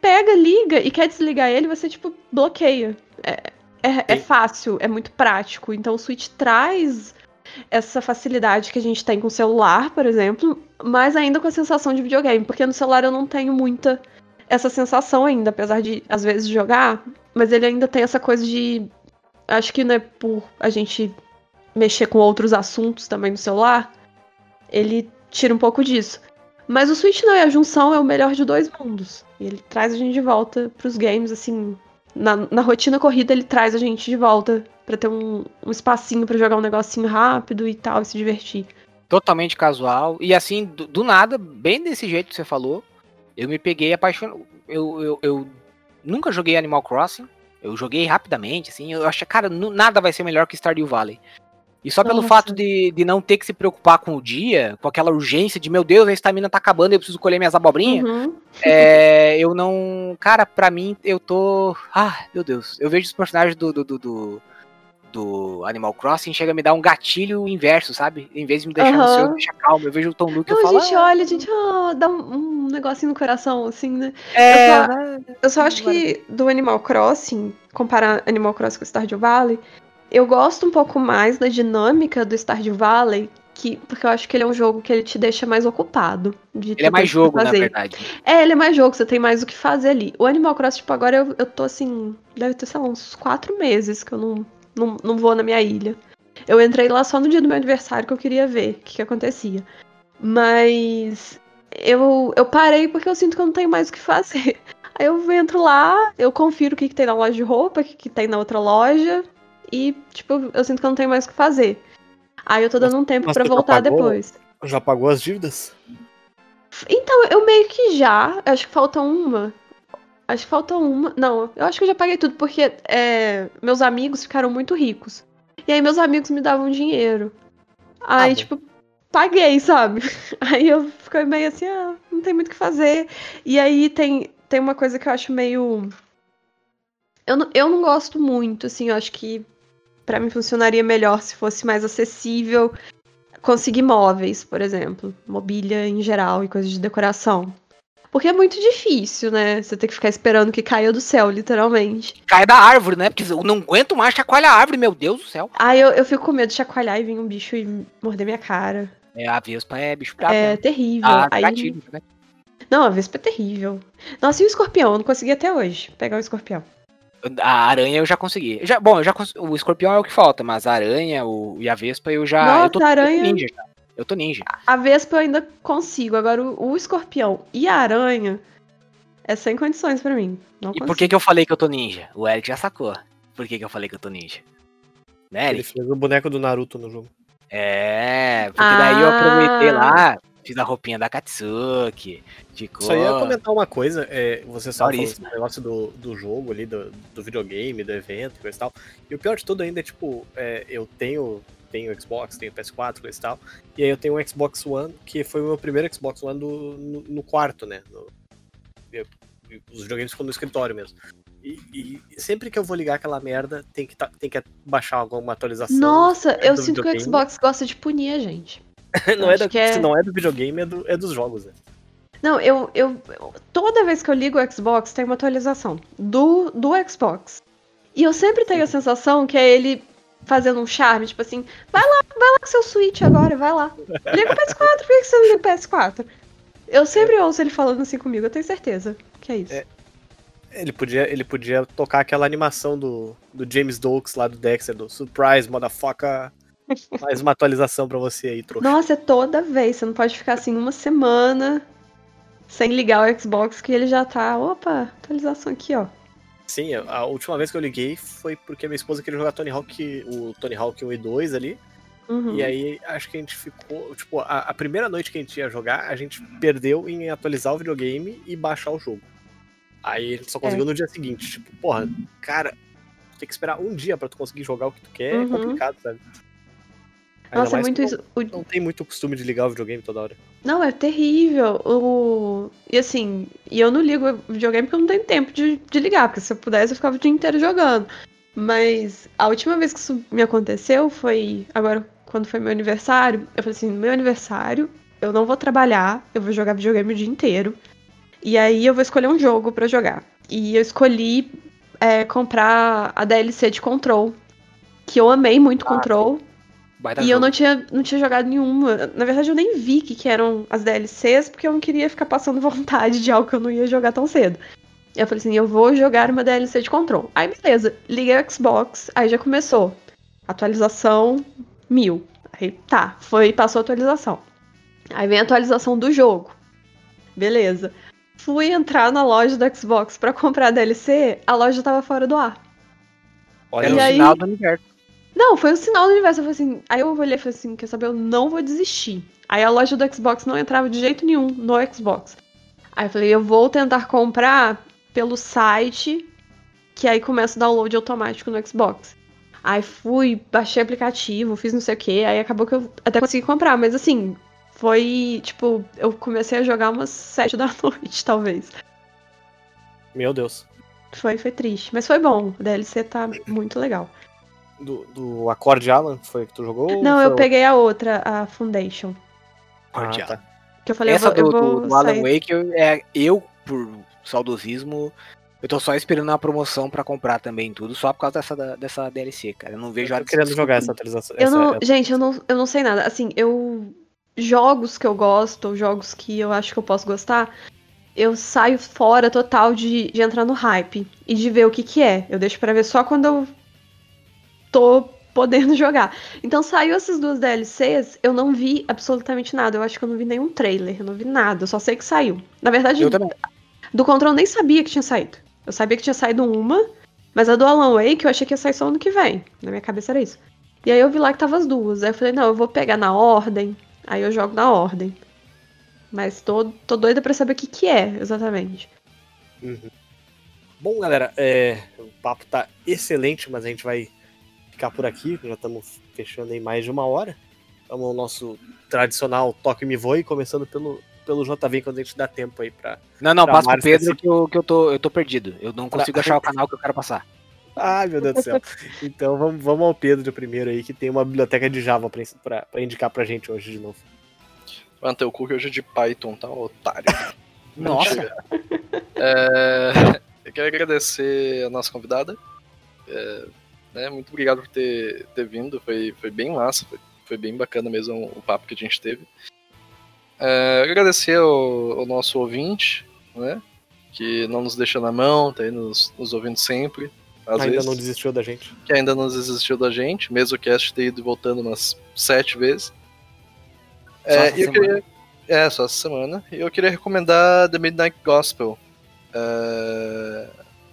pega, liga e quer desligar ele, você, tipo, bloqueia. É, é, é fácil, é muito prático. Então o Switch traz essa facilidade que a gente tem com o celular, por exemplo, mas ainda com a sensação de videogame. Porque no celular eu não tenho muita essa sensação ainda, apesar de, às vezes, jogar. Mas ele ainda tem essa coisa de. Acho que, né, por a gente mexer com outros assuntos também no celular, ele tira um pouco disso. Mas o Switch não é a junção, é o melhor de dois mundos. E ele traz a gente de volta pros games, assim. Na, na rotina corrida, ele traz a gente de volta pra ter um, um espacinho pra jogar um negocinho rápido e tal, e se divertir. Totalmente casual. E assim, do, do nada, bem desse jeito que você falou, eu me peguei apaixonado. Eu, eu, eu nunca joguei Animal Crossing. Eu joguei rapidamente, assim. Eu achei, cara, nada vai ser melhor que Stardew Valley. E só pelo Nossa. fato de, de não ter que se preocupar com o dia, com aquela urgência de, meu Deus, a estamina tá acabando, eu preciso colher minhas abobrinhas. Uhum. É, eu não. Cara, pra mim, eu tô. Ah, meu Deus. Eu vejo os personagens do. do, do, do- do Animal Crossing chega a me dar um gatilho inverso, sabe? Em vez de me deixar ansioso, me deixa calmo. Eu vejo o Tom Luke e Não, a falo. gente "Ah, olha, a gente dá um, um negocinho no coração, assim, né? é, eu só- Eu só acho que do Animal Crossing, comparar Animal Crossing com Stardew Valley, eu gosto um pouco mais da dinâmica do Stardew Valley, que, porque eu acho que ele é um jogo que ele te deixa mais ocupado. de Ele é mais jogo, na verdade. É, ele é mais jogo, você tem mais o que fazer ali. O Animal Crossing, tipo, agora eu, eu tô assim, deve ter, sei lá, uns quatro meses que eu não, não, não vou na minha ilha. Eu entrei lá só no dia do meu aniversário que eu queria ver o que, que acontecia. Mas eu, eu parei porque eu sinto que eu não tenho mais o que fazer. Aí eu entro lá, eu confiro o que, que tem na loja de roupa, o que, que tem na outra loja, e, tipo, eu, sinto que eu não tenho mais o que fazer. Aí eu tô dando um tempo já voltar pagou? depois. Já pagou as dívidas? Então, eu meio que já. Acho que falta uma. Acho que falta uma. Não, eu acho que eu já paguei tudo, porque é, meus amigos ficaram muito ricos. E aí meus amigos me davam dinheiro. Aí, bom. tipo, paguei, sabe? Aí eu fiquei meio assim, ah, não tem muito o que fazer. E aí tem, tem uma coisa que eu acho meio. Eu não, eu não gosto muito, assim, eu acho que pra mim funcionaria melhor se fosse mais acessível conseguir móveis, por exemplo, mobília em geral e coisas de decoração. Porque é muito difícil, né? Você ter que ficar esperando que caia do céu, literalmente. Cai da árvore, né? Porque eu não aguento mais chacoalhar a árvore, meu Deus do céu. Aí eu, eu fico com medo de chacoalhar e vir um bicho e morder minha cara. É, a Vespa é bicho brabo. é né? terrível. Ah, Aí... gatilho, né? Não, a Vespa é terrível. Nossa, e o escorpião? Eu não consegui até hoje pegar o escorpião. A aranha eu já consegui. Já, bom, eu já cons... o escorpião é o que falta, mas a aranha o... e a Vespa eu já. Nossa, eu tô, a aranha- eu tô ninja já. Eu tô ninja. A Vespa eu ainda consigo. Agora, o, o escorpião e a aranha é sem condições pra mim. Não E consigo. por que, que eu falei que eu tô ninja? O Eric já sacou. Por que, que eu falei que eu tô ninja? Né, Ele Eric? fez o boneco do Naruto no jogo. É, porque daí eu aproveitei Ah. lá, fiz a roupinha da Katsuki. Ficou. Só ia comentar uma coisa, é, você Maurício. do negócio do, do jogo ali, do, do videogame, do evento e coisa e tal. E o pior de tudo ainda é, tipo, é, eu tenho, tenho Xbox, tenho PS4 coisa e tal. E aí eu tenho um Xbox One, que foi o meu primeiro Xbox One do, no, no quarto, né? No- eu- os videogames ficam no escritório mesmo. E, e sempre que eu vou ligar aquela merda, tem que, tá- tem que baixar alguma atualização. Nossa, eu sinto que o. Xbox gosta de punir a gente. não é da- é- não é do videogame, é, do, é dos jogos, né? Não, eu, eu. Toda vez que eu ligo o Xbox, tem uma atualização do, do Xbox. E eu sempre tenho a sensação que é ele fazendo um charme, tipo assim, vai lá, vai lá com seu Switch agora, vai lá. Liga o PS4, por que você não liga o PS4? Eu sempre ouço ele falando assim comigo, eu tenho certeza que é isso. É. Ele podia, ele podia tocar aquela animação do, do James Dokes lá do Dexter, do Surprise, motherfucker. Mais uma atualização pra você aí, trouxa. Nossa, é toda vez. Você não pode ficar assim uma semana sem ligar o Xbox que ele já tá. Opa, atualização aqui, ó. Sim, a última vez que eu liguei foi porque minha esposa queria jogar Tony Hawk, o Tony Hawk 1 e 2 ali. Uhum. E aí acho que a gente ficou. Tipo, a, a primeira noite que a gente ia jogar, a gente perdeu em atualizar o videogame e baixar o jogo. Aí a gente só conseguiu no dia seguinte. Tipo, porra, cara, tem que esperar um dia pra tu conseguir jogar o que tu quer, é Uhum. complicado, sabe? Ainda Nossa, é muito isso. Não, não tem muito costume de ligar o videogame toda hora. Não, é terrível. O... E assim, e eu não ligo o videogame porque eu não tenho tempo de, de ligar, porque se eu pudesse eu ficava o dia inteiro jogando. Mas a última vez que isso me aconteceu foi agora, quando foi meu aniversário. Eu falei assim: no meu aniversário, eu não vou trabalhar, eu vou jogar videogame o dia inteiro. E aí eu vou escolher um jogo pra jogar. E eu escolhi é, comprar a DLC de Control. Que eu amei muito Control. Baita E eu jogo. não tinha, não tinha jogado nenhuma. Na verdade, eu nem vi que, que eram as DLCs, porque eu não queria ficar passando vontade de algo que eu não ia jogar tão cedo. Eu falei assim, eu vou jogar uma DLC de Control. Aí, beleza, liguei o Xbox, aí já começou. Atualização mil. Aí, tá, foi, passou a atualização. Aí vem a atualização do jogo. Beleza. Fui entrar na loja do Xbox pra comprar a DLC, a loja tava fora do ar. Olha, E o aí- final do universo. Não, foi o sinal do universo. Eu falei assim. Aí eu olhei e falei assim: quer saber? Eu não vou desistir. Aí a loja do Xbox não entrava de jeito nenhum no Xbox. Aí eu falei: eu vou tentar comprar pelo site, que aí começa o download automático no Xbox. Aí fui, baixei aplicativo, fiz não sei o que, aí acabou que eu até consegui comprar, mas assim, foi tipo, eu comecei a jogar umas sete da noite, talvez. meu Deus. Foi, foi triste, mas foi bom. O DLC tá muito legal. Do, do Acorde Alan, foi que tu jogou? ou Não, eu peguei a outra, a Foundation. Ah, Acorde tá. Que eu falei, Essa eu do, vou, eu do, vou do Alan sair. Wake, eu, é, eu, por saudosismo, eu tô só esperando uma promoção pra comprar também tudo, só por causa dessa, dessa DLC, cara. Eu não vejo Eu a tô querendo jogar essa atualização. Eu essa- não, essa- gente, eu não, eu não sei nada. Assim, eu jogos que eu gosto, ou jogos que eu acho que eu posso gostar, eu saio fora total de, de entrar no hype e de ver o que que é. Eu deixo pra ver só quando eu tô podendo jogar. Então saiu essas duas DLCs, eu não vi absolutamente nada. Eu acho que eu não vi nenhum trailer, eu não vi nada. Eu só sei que saiu. Na verdade, Eu também. do Control eu nem sabia que tinha saído. Eu sabia que tinha saído uma, mas a do Alan Wake eu achei que ia sair só ano que vem. Na minha cabeça era isso. E aí eu vi lá que tava as duas. Aí eu falei, não, eu vou pegar na ordem. Aí eu jogo na ordem. Mas tô, tô doida pra saber o que que é, exatamente. Bom, galera, é, o papo tá excelente, mas a gente vai ficar por aqui. Já estamos fechando aí mais de uma hora. Vamos ao nosso tradicional Toque Me Voe, começando pelo, pelo JV, quando a gente dá tempo aí pra. Não, não, Pra passa pro Pedro que, eu, que eu, tô, eu tô perdido. Eu não consigo Pra- achar o canal que eu quero passar. Ai, meu Deus do céu. Então vamos, vamos ao Pedro primeiro aí, que tem uma biblioteca de Java pra, pra, pra indicar pra gente hoje de novo. Mano, teu cu que hoje é de Python, tá, otário? Nossa. É, eu quero agradecer a nossa convidada. É, né, muito obrigado por ter, ter vindo. Foi, foi bem massa, foi, foi bem bacana mesmo o papo que a gente teve. É, agradecer ao, ao nosso ouvinte, né? Que não nos deixa na mão, tá aí nos, nos ouvindo sempre. Às Ainda vezes, não desistiu da gente. que ainda não desistiu da gente, mesmo o cast ter ido voltando umas sete vezes. Só É, essa e eu queria, é, só essa semana. E eu queria recomendar The Midnight Gospel. É,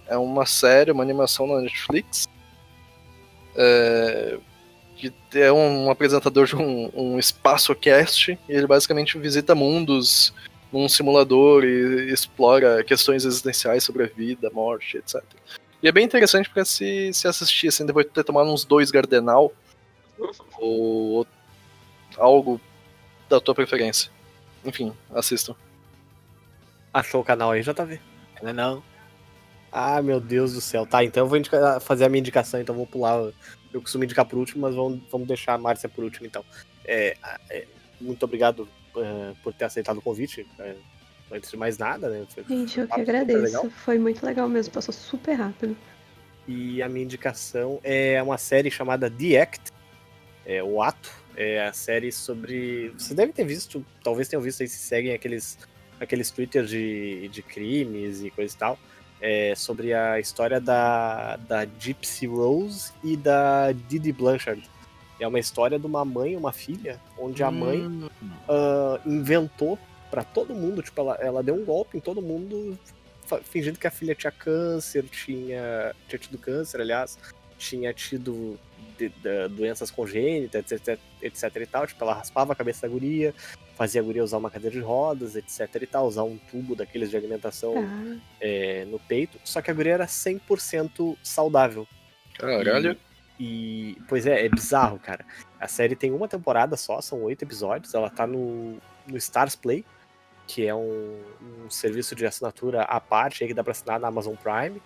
é uma série, uma animação na Netflix. É, que é um, apresentador de um, um espaço-cast. E ele basicamente visita mundos num simulador e explora questões existenciais sobre a vida, a morte, etc. E é bem interessante para se, se assistir, assim, depois de ter tomado uns dois Gardenal. ou algo da tua preferência. Enfim, assistam. Achou o canal aí, JV? Ainda não. Ah, meu Deus do céu. Tá, então eu vou indicar- fazer a minha indicação, então vou pular. Eu costumo indicar por último, mas vamos, vamos deixar a Márcia por último, então. É, é, muito obrigado é, por ter aceitado o convite. É, antes de mais nada, né? Foi, Gente, eu que agradeço. Foi muito legal mesmo, passou super rápido. E a minha indicação é uma série chamada The Act, é, o Ato. É a série sobre. Vocês devem ter visto, talvez tenham visto aí se seguem aqueles, aqueles twitters de, de crimes e coisa e tal. É sobre a história da, da Gypsy Rose e da Didi Blanchard. É uma história de uma mãe e uma filha, onde a mãe Hum, ah, inventou pra todo mundo, tipo, ela, ela deu um golpe em todo mundo, fingindo que a filha tinha câncer, tinha, tinha tido câncer, aliás, tinha tido de- doenças congênitas, etc, etc e tal, tipo, ela raspava a cabeça da guria, fazia a guria usar uma cadeira de rodas, etc e tal, usar um tubo daqueles de alimentação Tá. é, no peito, só que a guria era 100% saudável. Caralho. E, pois é, é bizarro, cara. A série tem uma temporada só, são oito episódios. Ela tá no, no Stars Play, que é um, um serviço de assinatura à parte aí que dá pra assinar na Amazon Prime.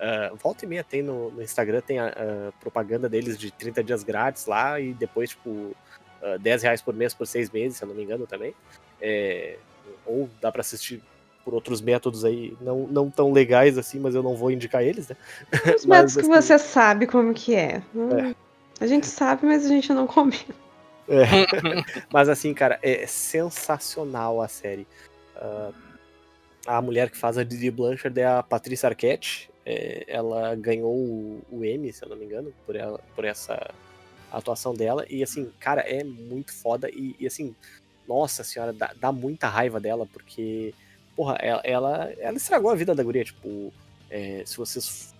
Ah, volta e meia tem no, no Instagram, tem a, a propaganda deles de 30 dias grátis lá e depois, tipo, ah, 10 reais por mês por seis meses, se eu não me engano também. É, ou dá pra assistir por outros métodos aí, não, não tão legais assim, mas eu não vou indicar eles, né? Os Mas, métodos que assim- você sabe como que é. Hum, A gente sabe, mas a gente não comenta. É. Mas assim, cara, é sensacional a série. Ah, a mulher que faz a Didi Blanchard é a Patrícia Arquette. É, ela ganhou o, o Emmy, se eu não me engano, por, ela, por essa atuação dela. E assim, cara, é muito foda. E, e, assim, nossa senhora, dá, dá muita raiva dela, porque, porra, ela, ela, ela estragou a vida da guria. Tipo, é, se vocês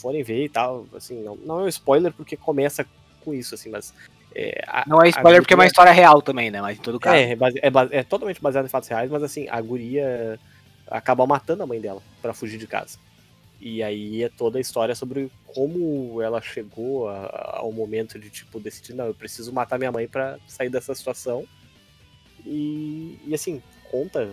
forem ver e tal, assim, não, não é um spoiler porque começa com isso, assim, mas. é, a- Não é spoiler porque é uma guria- história real também, né? Mas em todo caso. é, é, é é totalmente baseado em fatos reais, mas assim, a guria acaba matando a mãe dela pra fugir de casa. E aí é toda a história sobre como ela chegou a- ao momento de, tipo, decidir, não, eu preciso matar minha mãe pra sair dessa situação. E, e assim, conta.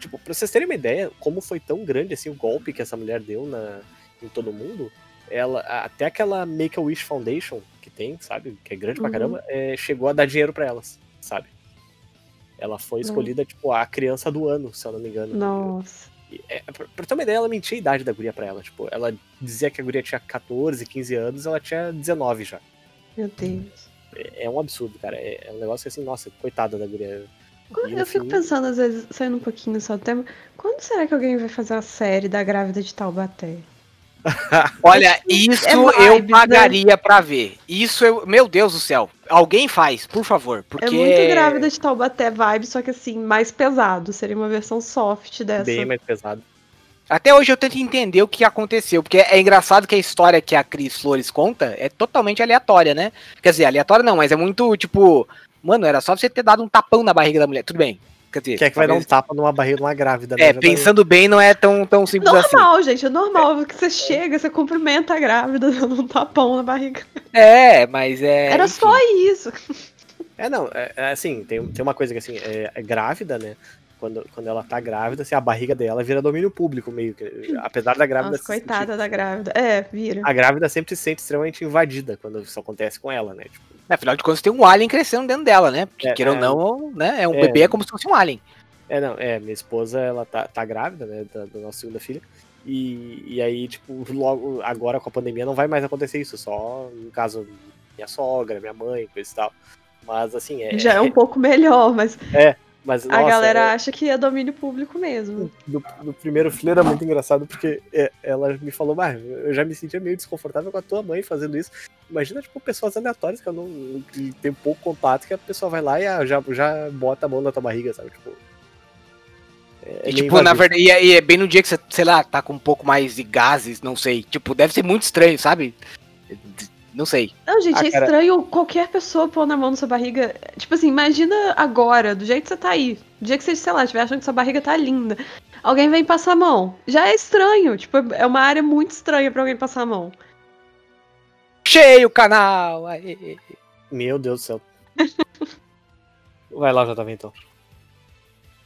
Tipo, pra vocês terem uma ideia, como foi tão grande assim o golpe que essa mulher deu na, em todo mundo, ela, até aquela Make-A-Wish Foundation que tem, sabe? Que é grande pra Uhum. caramba, é, chegou a dar dinheiro pra elas, sabe? Ela foi escolhida, tipo, a criança do ano, se eu não me engano. Nossa. É, pra, pra ter uma ideia, ela mentia a idade da guria pra ela. Tipo, ela dizia que a guria tinha 14, 15 anos, ela tinha 19 já. Meu Deus. É, é um absurdo, cara. É, é um negócio assim, nossa, coitada da guria. Eu fico fim- pensando, às vezes, saindo um pouquinho só do tema, quando será que alguém vai fazer uma série da grávida de Taubaté? Olha, isso é eu vibes, né? pagaria pra ver. Isso eu. Meu Deus do céu. Alguém faz, por favor. Porque. É muito grávida de Taubaté vibe, só que assim, mais pesado. Seria uma versão soft dessa. Bem mais pesado. Até hoje eu tento entender o que aconteceu, porque é engraçado que a história que a Cris Flores conta é totalmente aleatória, né? Quer dizer, aleatória não, mas é muito tipo, mano, era só você ter dado um tapão na barriga da mulher. Tudo bem. Quer dizer, Quem é que vai dar um tapa numa barriga de uma grávida? né? É, tá- pensando bem, não é tão, tão simples assim. Normal, gente, é normal. Que você chega, você cumprimenta a grávida dando um tapão na barriga. É, mas é. Era enfim. só isso. É, não, é, é assim, tem, tem uma coisa que assim, é, é grávida, né? Quando, quando ela tá grávida, assim, a barriga dela vira domínio público, meio que. Apesar da grávida Nossa, se sentir- coitada da grávida. É, vira. A grávida sempre se sente extremamente invadida quando isso acontece com ela, né? Tipo, Afinal de contas, tem um alien crescendo dentro dela, né? Porque, É, queira ou é. não, né? É um É. bebê é como se fosse um alien. é, não, é, minha esposa, ela tá, tá grávida, né? Da, da nossa segunda filha. E, e aí, tipo, logo agora com a pandemia não vai mais acontecer isso, só no caso minha sogra, minha mãe, coisa e tal. Mas assim, é. Já é um pouco melhor, mas Mas, a nossa, galera é- acha que é domínio público mesmo. do, do primeiro filho era muito engraçado porque é, ela me falou, ah, eu já me sentia meio desconfortável com a tua mãe fazendo isso. Imagina, tipo, pessoas aleatórias que eu não que tem pouco contato, que a pessoa vai lá e ah, já, já bota a mão na tua barriga, sabe? Tipo. É, é E, tipo, na verdade, e é, e é bem no dia que você, sei lá, tá com um pouco mais de gases, não sei. Tipo, deve ser muito estranho, sabe? Não sei. Não, gente, Ah, é cara. estranho qualquer pessoa pôr na mão na sua barriga. Tipo assim, imagina agora, do jeito que você tá aí. Do jeito que você, sei lá, estiver achando que sua barriga tá linda. Alguém vem passar a mão. Já é estranho. Tipo, é uma área muito estranha pra alguém passar a mão. Cheio o canal! aê. Meu Deus do céu. Vai lá, JV, então.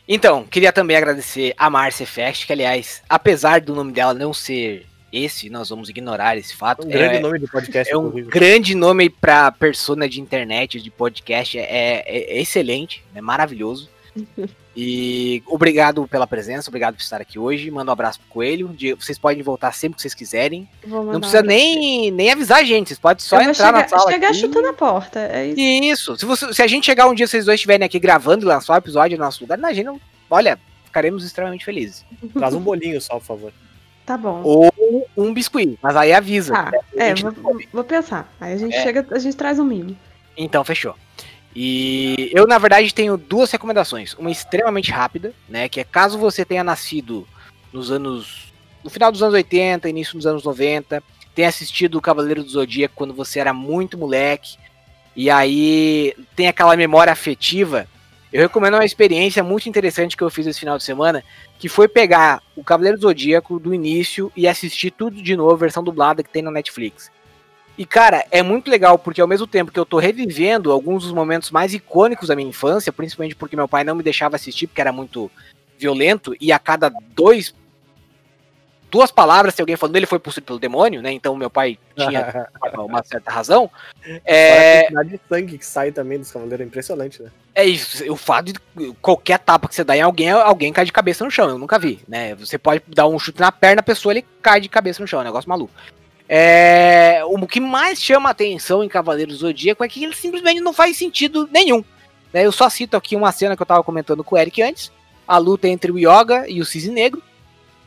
Então, queria também agradecer a Marcia Fest, que aliás, apesar do nome dela não ser esse, nós vamos ignorar esse fato. Um grande é, nome de podcast, é um inclusive. grande nome pra persona de internet, de podcast, é, é- é excelente, é maravilhoso. E obrigado pela presença, obrigado por estar aqui hoje. Manda um abraço pro Coelho. De- Vocês podem voltar sempre que vocês quiserem. Não precisa um- nem, nem avisar a gente, vocês podem só entrar na chegar, sala. chegar aqui. chutando a porta. É isso. Isso. Se, você- se a gente chegar um dia, vocês dois estiverem aqui gravando e lançar o episódio no nosso lugar, imagina, olha, ficaremos extremamente felizes. Traz um bolinho só, por favor. Tá bom. Ou um biscuit, mas aí avisa. Tá, né? É, vou, vou pensar. Aí a gente É. chega, a gente traz um mimo. Então, fechou. E eu, na verdade, tenho duas recomendações. Uma extremamente rápida, né? Que é caso você tenha nascido nos anos. No final dos anos 80, início dos anos 90, tenha assistido o Cavaleiro do Zodíaco quando você era muito moleque, e aí tem aquela memória afetiva. Eu recomendo uma experiência muito interessante que eu fiz esse final de semana, que foi pegar o Cavaleiro Zodíaco do início e assistir tudo de novo, versão dublada que tem na Netflix. E, cara, é muito legal, porque ao mesmo tempo que eu tô revivendo alguns dos momentos mais icônicos da minha infância, principalmente porque meu pai não me deixava assistir, porque era muito violento, e a cada dois. Duas palavras, se alguém falando ele foi possuído pelo demônio, né? Então meu pai tinha uma certa razão. É... A quantidade de sangue que sai também dos cavaleiros é impressionante, né? é isso. O fato de qualquer tapa que você dá em alguém, alguém cai de cabeça no chão. Eu nunca vi, né? Você pode dar um chute na perna, a pessoa ele cai de cabeça no chão. É um negócio maluco. É, o que mais chama a atenção em Cavaleiros do Zodíaco é que ele simplesmente não faz sentido nenhum. né? Eu só cito aqui uma cena que eu tava comentando com o Eric antes. A luta entre o Yoga e o Cisne Negro.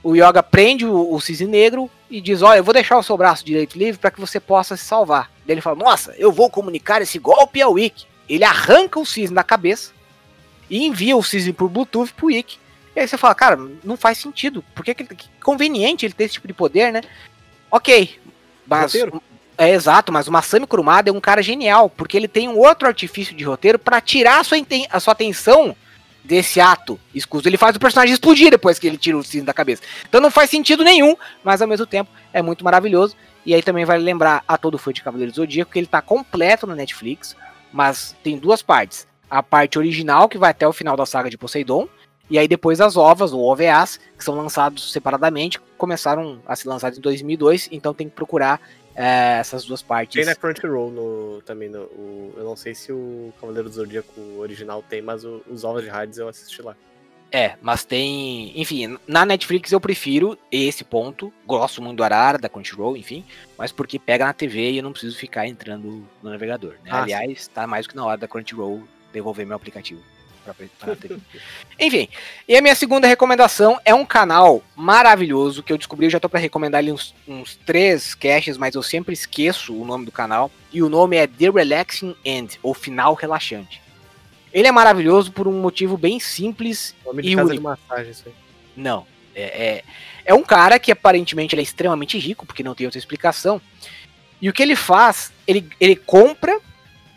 O Yoga prende o, o Cisne Negro e diz: Olha, eu vou deixar o seu braço direito livre para que você possa se salvar. Daí ele fala: Nossa, eu vou comunicar esse golpe ao Ikki. Ele arranca o cisne da cabeça e envia o cisne por Bluetooth pro Ikki. E aí você fala: Cara, não faz sentido. Por que, que, conveniente ele ter esse tipo de poder, né? Ok, mas. Roteiro. É exato, mas o Masami Kurumada é um cara genial, porque ele tem um outro artifício de roteiro para tirar a sua, a sua atenção desse ato escuso. Ele faz o personagem explodir depois que ele tira o cisne da cabeça. Então não faz sentido nenhum, mas ao mesmo tempo é muito maravilhoso. E aí também vale lembrar a todo fã de Cavaleiro do Zodíaco que ele tá completo na Netflix, mas tem duas partes. A parte original, que vai até o final da saga de Poseidon, e aí depois as ovas, ou OVAs, que são lançados separadamente, começaram a ser lançados em 2002, então tem que procurar é, essas duas partes. Tem na Crunchyroll no, também. No, o- eu não sei se o Cavaleiro do Zodíaco original tem, mas o- os ovos de Hades eu assisti lá. É, mas tem. Enfim, na Netflix eu prefiro esse ponto. Gosto muito do Arara, da Crunchyroll, enfim. Mas porque pega na TV e eu não preciso ficar entrando no navegador. Né? Ah, Aliás, tá mais do que na hora da Crunchyroll devolver meu aplicativo. Pra- pra TV. Enfim, e a minha segunda recomendação é um canal maravilhoso que eu descobri. Eu já tô pra recomendar ali uns, uns três caches, mas eu sempre esqueço o nome do canal. E o nome é The Relaxing End, ou Final Relaxante. Ele é maravilhoso por um motivo bem simples Nome de E casa de massagem, isso aí. não. É, é, é um cara que aparentemente ele é extremamente rico, porque não tem outra explicação. E o que ele faz? Ele, ele compra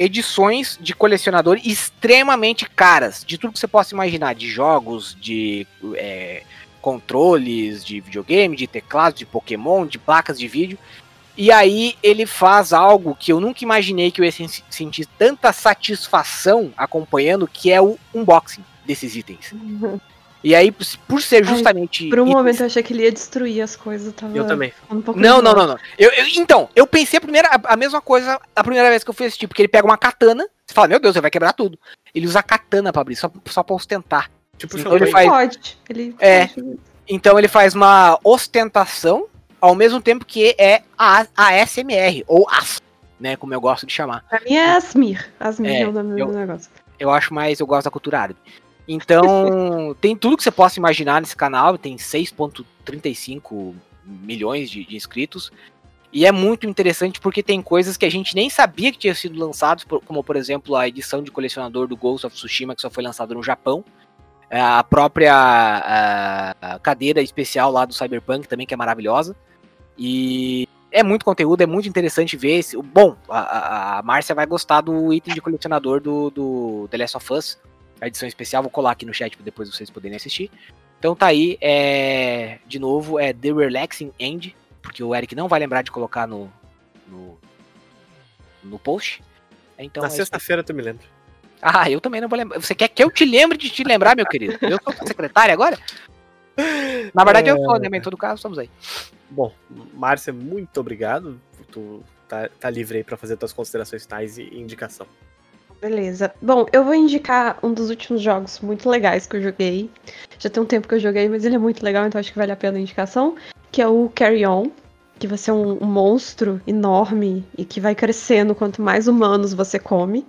edições de colecionador extremamente caras, de tudo que você possa imaginar, de jogos, de é, controles, de videogame, de teclados, de Pokémon, de placas de vídeo. E aí ele faz algo que eu nunca imaginei que eu ia sen- sentir tanta satisfação acompanhando, que é o unboxing desses itens. E aí, por ser Ai, justamente. Por um itens- momento eu achei que ele ia destruir as coisas. Tava Eu também. um pouco Não, não, não, não. Eu, eu- então, eu pensei a, primeira, a, a mesma coisa a primeira vez que eu fiz esse tipo, porque ele pega uma katana, você fala, meu Deus, ele vai quebrar tudo. Ele usa a katana pra abrir, só, só pra ostentar. Tipo, Então ele faz- Pode. Ele É. pode. Então ele faz uma ostentação, ao mesmo tempo que é a, a SMR, ou AS, né, como eu gosto de chamar. Pra mim é Asmir. Asmir É, é, o nome eu- do negócio. Eu acho mais, eu gosto da cultura árabe. Então, tem tudo que você possa imaginar nesse canal, tem 6.35 milhões de, de inscritos. E é muito interessante porque tem coisas que a gente nem sabia que tinha sido lançados, por- como por exemplo a edição de colecionador do Ghost of Tsushima, que só foi lançado no Japão. É, A própria a- cadeira especial lá do Cyberpunk também, que é maravilhosa. E é muito conteúdo, é muito interessante ver. Esse, bom, a, a Márcia vai gostar do item de colecionador do, do The Last of Us, a edição especial. Vou colar aqui no chat para depois vocês poderem assistir. Então tá aí, é, de novo, é The Relaxing End, porque o Eric não vai lembrar de colocar no, no, no post. Então, Na é sexta-feira tu me lembra. Ah, eu também não vou lembrar. Você quer que eu te lembre de te lembrar, meu querido? Eu sou secretária agora? Na verdade, eu sou, né? Mas em todo caso, estamos aí. Bom, Márcia, muito obrigado. Tu tá, tá livre aí pra fazer tuas considerações finais e indicação. Beleza. Bom, eu vou indicar um dos últimos jogos muito legais que eu joguei. Já tem um tempo que eu joguei, mas ele é muito legal, então acho que vale a pena a indicação. Que é o Carry On. Que você é um, um monstro enorme e que vai crescendo quanto mais humanos você come.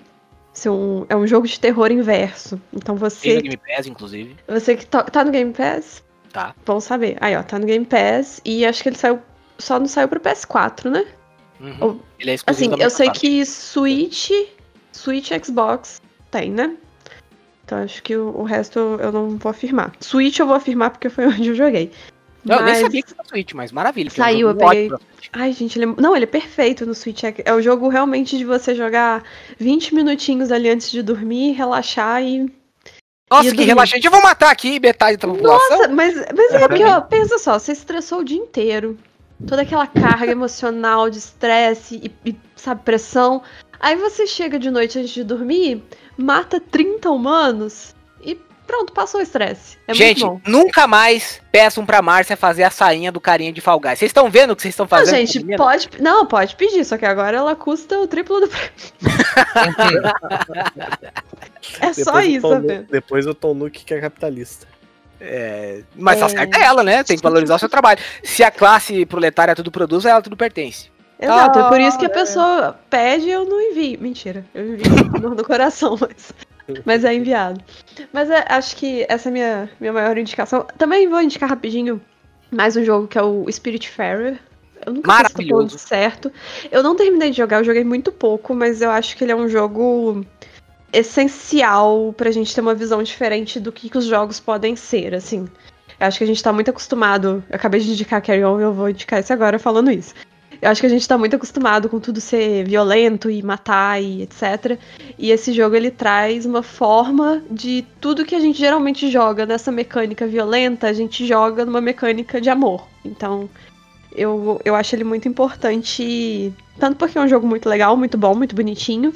Você é, um, é um jogo de terror inverso. Então Tem você. no Game Pass, inclusive. Você que tá, tá no Game Pass? Tá. Bom saber. Aí, ó, tá no Game Pass e acho que ele saiu. Só não saiu pro PS4, né? Uhum. Ou- Ele é exclusivo Assim, eu sei que Switch, Switch e Xbox tem, né? Então acho que o, o resto eu não vou afirmar. Switch eu vou afirmar porque foi onde eu joguei. Eu nem Mas- sabia que era Switch, mas maravilha. Saiu, eu peguei-. Ai, gente, ele é... não, ele é perfeito no Switch. É, é o jogo realmente de você jogar 20 minutinhos ali antes de dormir, relaxar e. Nossa, que relaxante. Eu vou matar aqui metade da população. Nossa, mas, mas é porque, ó, pensa só, você estressou o dia inteiro. Toda aquela carga emocional de estresse e, e, sabe, pressão. Aí você chega de noite antes de dormir, mata 30 humanos e pronto, passou o estresse. É gente, muito bom. nunca mais peçam pra Márcia fazer a sainha do carinha de Fall Guys. Vocês estão vendo o que vocês estão Não, fazendo? com gente, pode. Não, pode pedir, só que agora ela custa o triplo do preço. É só Depois o isso, Tom. Depois o Tom Nook que é capitalista. É, mas É. certo é ela, né? Tem que valorizar o seu trabalho. Se a classe proletária tudo produz, a ela tudo pertence. Exato, é por isso que a pessoa pede e eu não envio. Mentira, eu envio no, no coração, mas, mas é enviado. Mas é, acho que essa é a minha, minha maior indicação. Também vou indicar rapidinho mais um jogo que é o Spiritfarer. Eu nunca sei se Maravilhoso. certo. Eu não terminei de jogar, eu joguei muito pouco, mas eu acho que ele é um jogo essencial pra gente ter uma visão diferente do que, que os jogos podem ser, assim. Eu acho que a gente tá muito acostumado. Eu acabei de indicar Carry On e eu vou indicar esse agora falando isso. Eu acho que a gente tá muito acostumado com tudo ser violento e matar e etc. E esse jogo ele traz uma forma de tudo que a gente geralmente joga nessa mecânica violenta, a gente joga numa mecânica de amor. Então, eu, eu acho ele muito importante, tanto porque é um jogo muito legal, muito bom, muito bonitinho,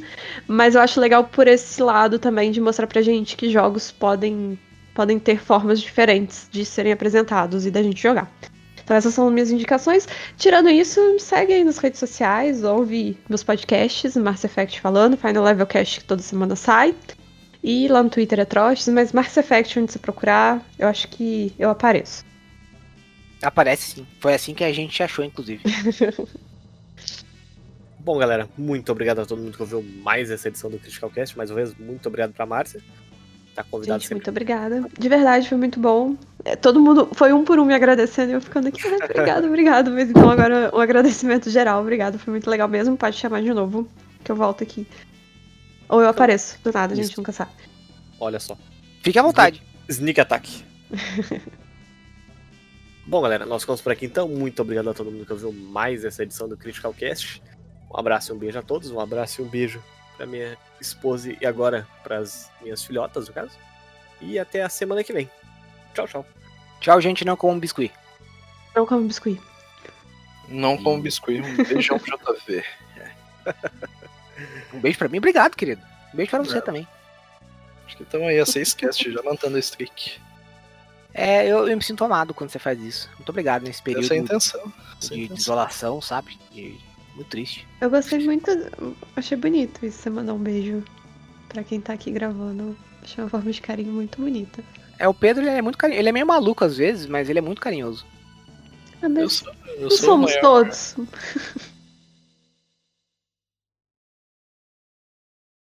mas eu acho legal por esse lado também de mostrar pra gente que jogos podem, podem ter formas diferentes de serem apresentados e da gente jogar. Então essas são minhas indicações. Tirando isso, me segue aí nas redes sociais, ouve meus podcasts, Mass Effect falando, Final Level Cast que toda semana sai. E lá no Twitter é Troches, mas Mass Effect, onde você procurar, eu acho que eu apareço. Aparece sim. Foi assim que a gente achou, inclusive. Bom, galera, muito obrigado a todo mundo que ouviu mais essa edição do Critical Cast. Mais uma vez, muito obrigado pra Márcia. Tá convidado Gente, sempre. muito obrigada. De verdade, foi muito bom. É, Todo mundo foi um por um me agradecendo e eu ficando aqui. "Ah, Obrigado, obrigado. Mas então agora um agradecimento geral. Obrigado, foi muito legal mesmo. Pode chamar de novo, que eu volto aqui. Ou eu apareço, do nada, a gente Isso. nunca sabe. Olha só. Fique à vontade. Sneak Attack. Bom, galera, nós ficamos por aqui então. Muito obrigado a todo mundo que ouviu mais essa edição do Critical Cast. Um abraço e um beijo a todos. Um abraço e um beijo pra minha esposa e agora pras minhas filhotas, no caso. E até a semana que vem. Tchau, tchau. Tchau, gente, não como biscuit. Não como biscuit. Não como biscuit, um beijão pro JV. Um beijo pra mim. Obrigado, querido. Um beijo pra você Não. também. Acho que estão aí a seis cast já mantendo a streak. É, eu, eu me sinto amado quando você faz isso. Muito obrigado nesse período Essa é a intenção. Essa é de intenção. desolação, sabe? De- muito triste. Eu gostei muito. Achei bonito isso, você mandar um beijo pra quem tá aqui gravando. Achei uma forma de carinho muito bonita. É, o Pedro, ele é muito carinhoso. Ele é meio maluco às vezes, mas ele é muito carinhoso. Ah, Eu sou, eu sou o somos maior. todos.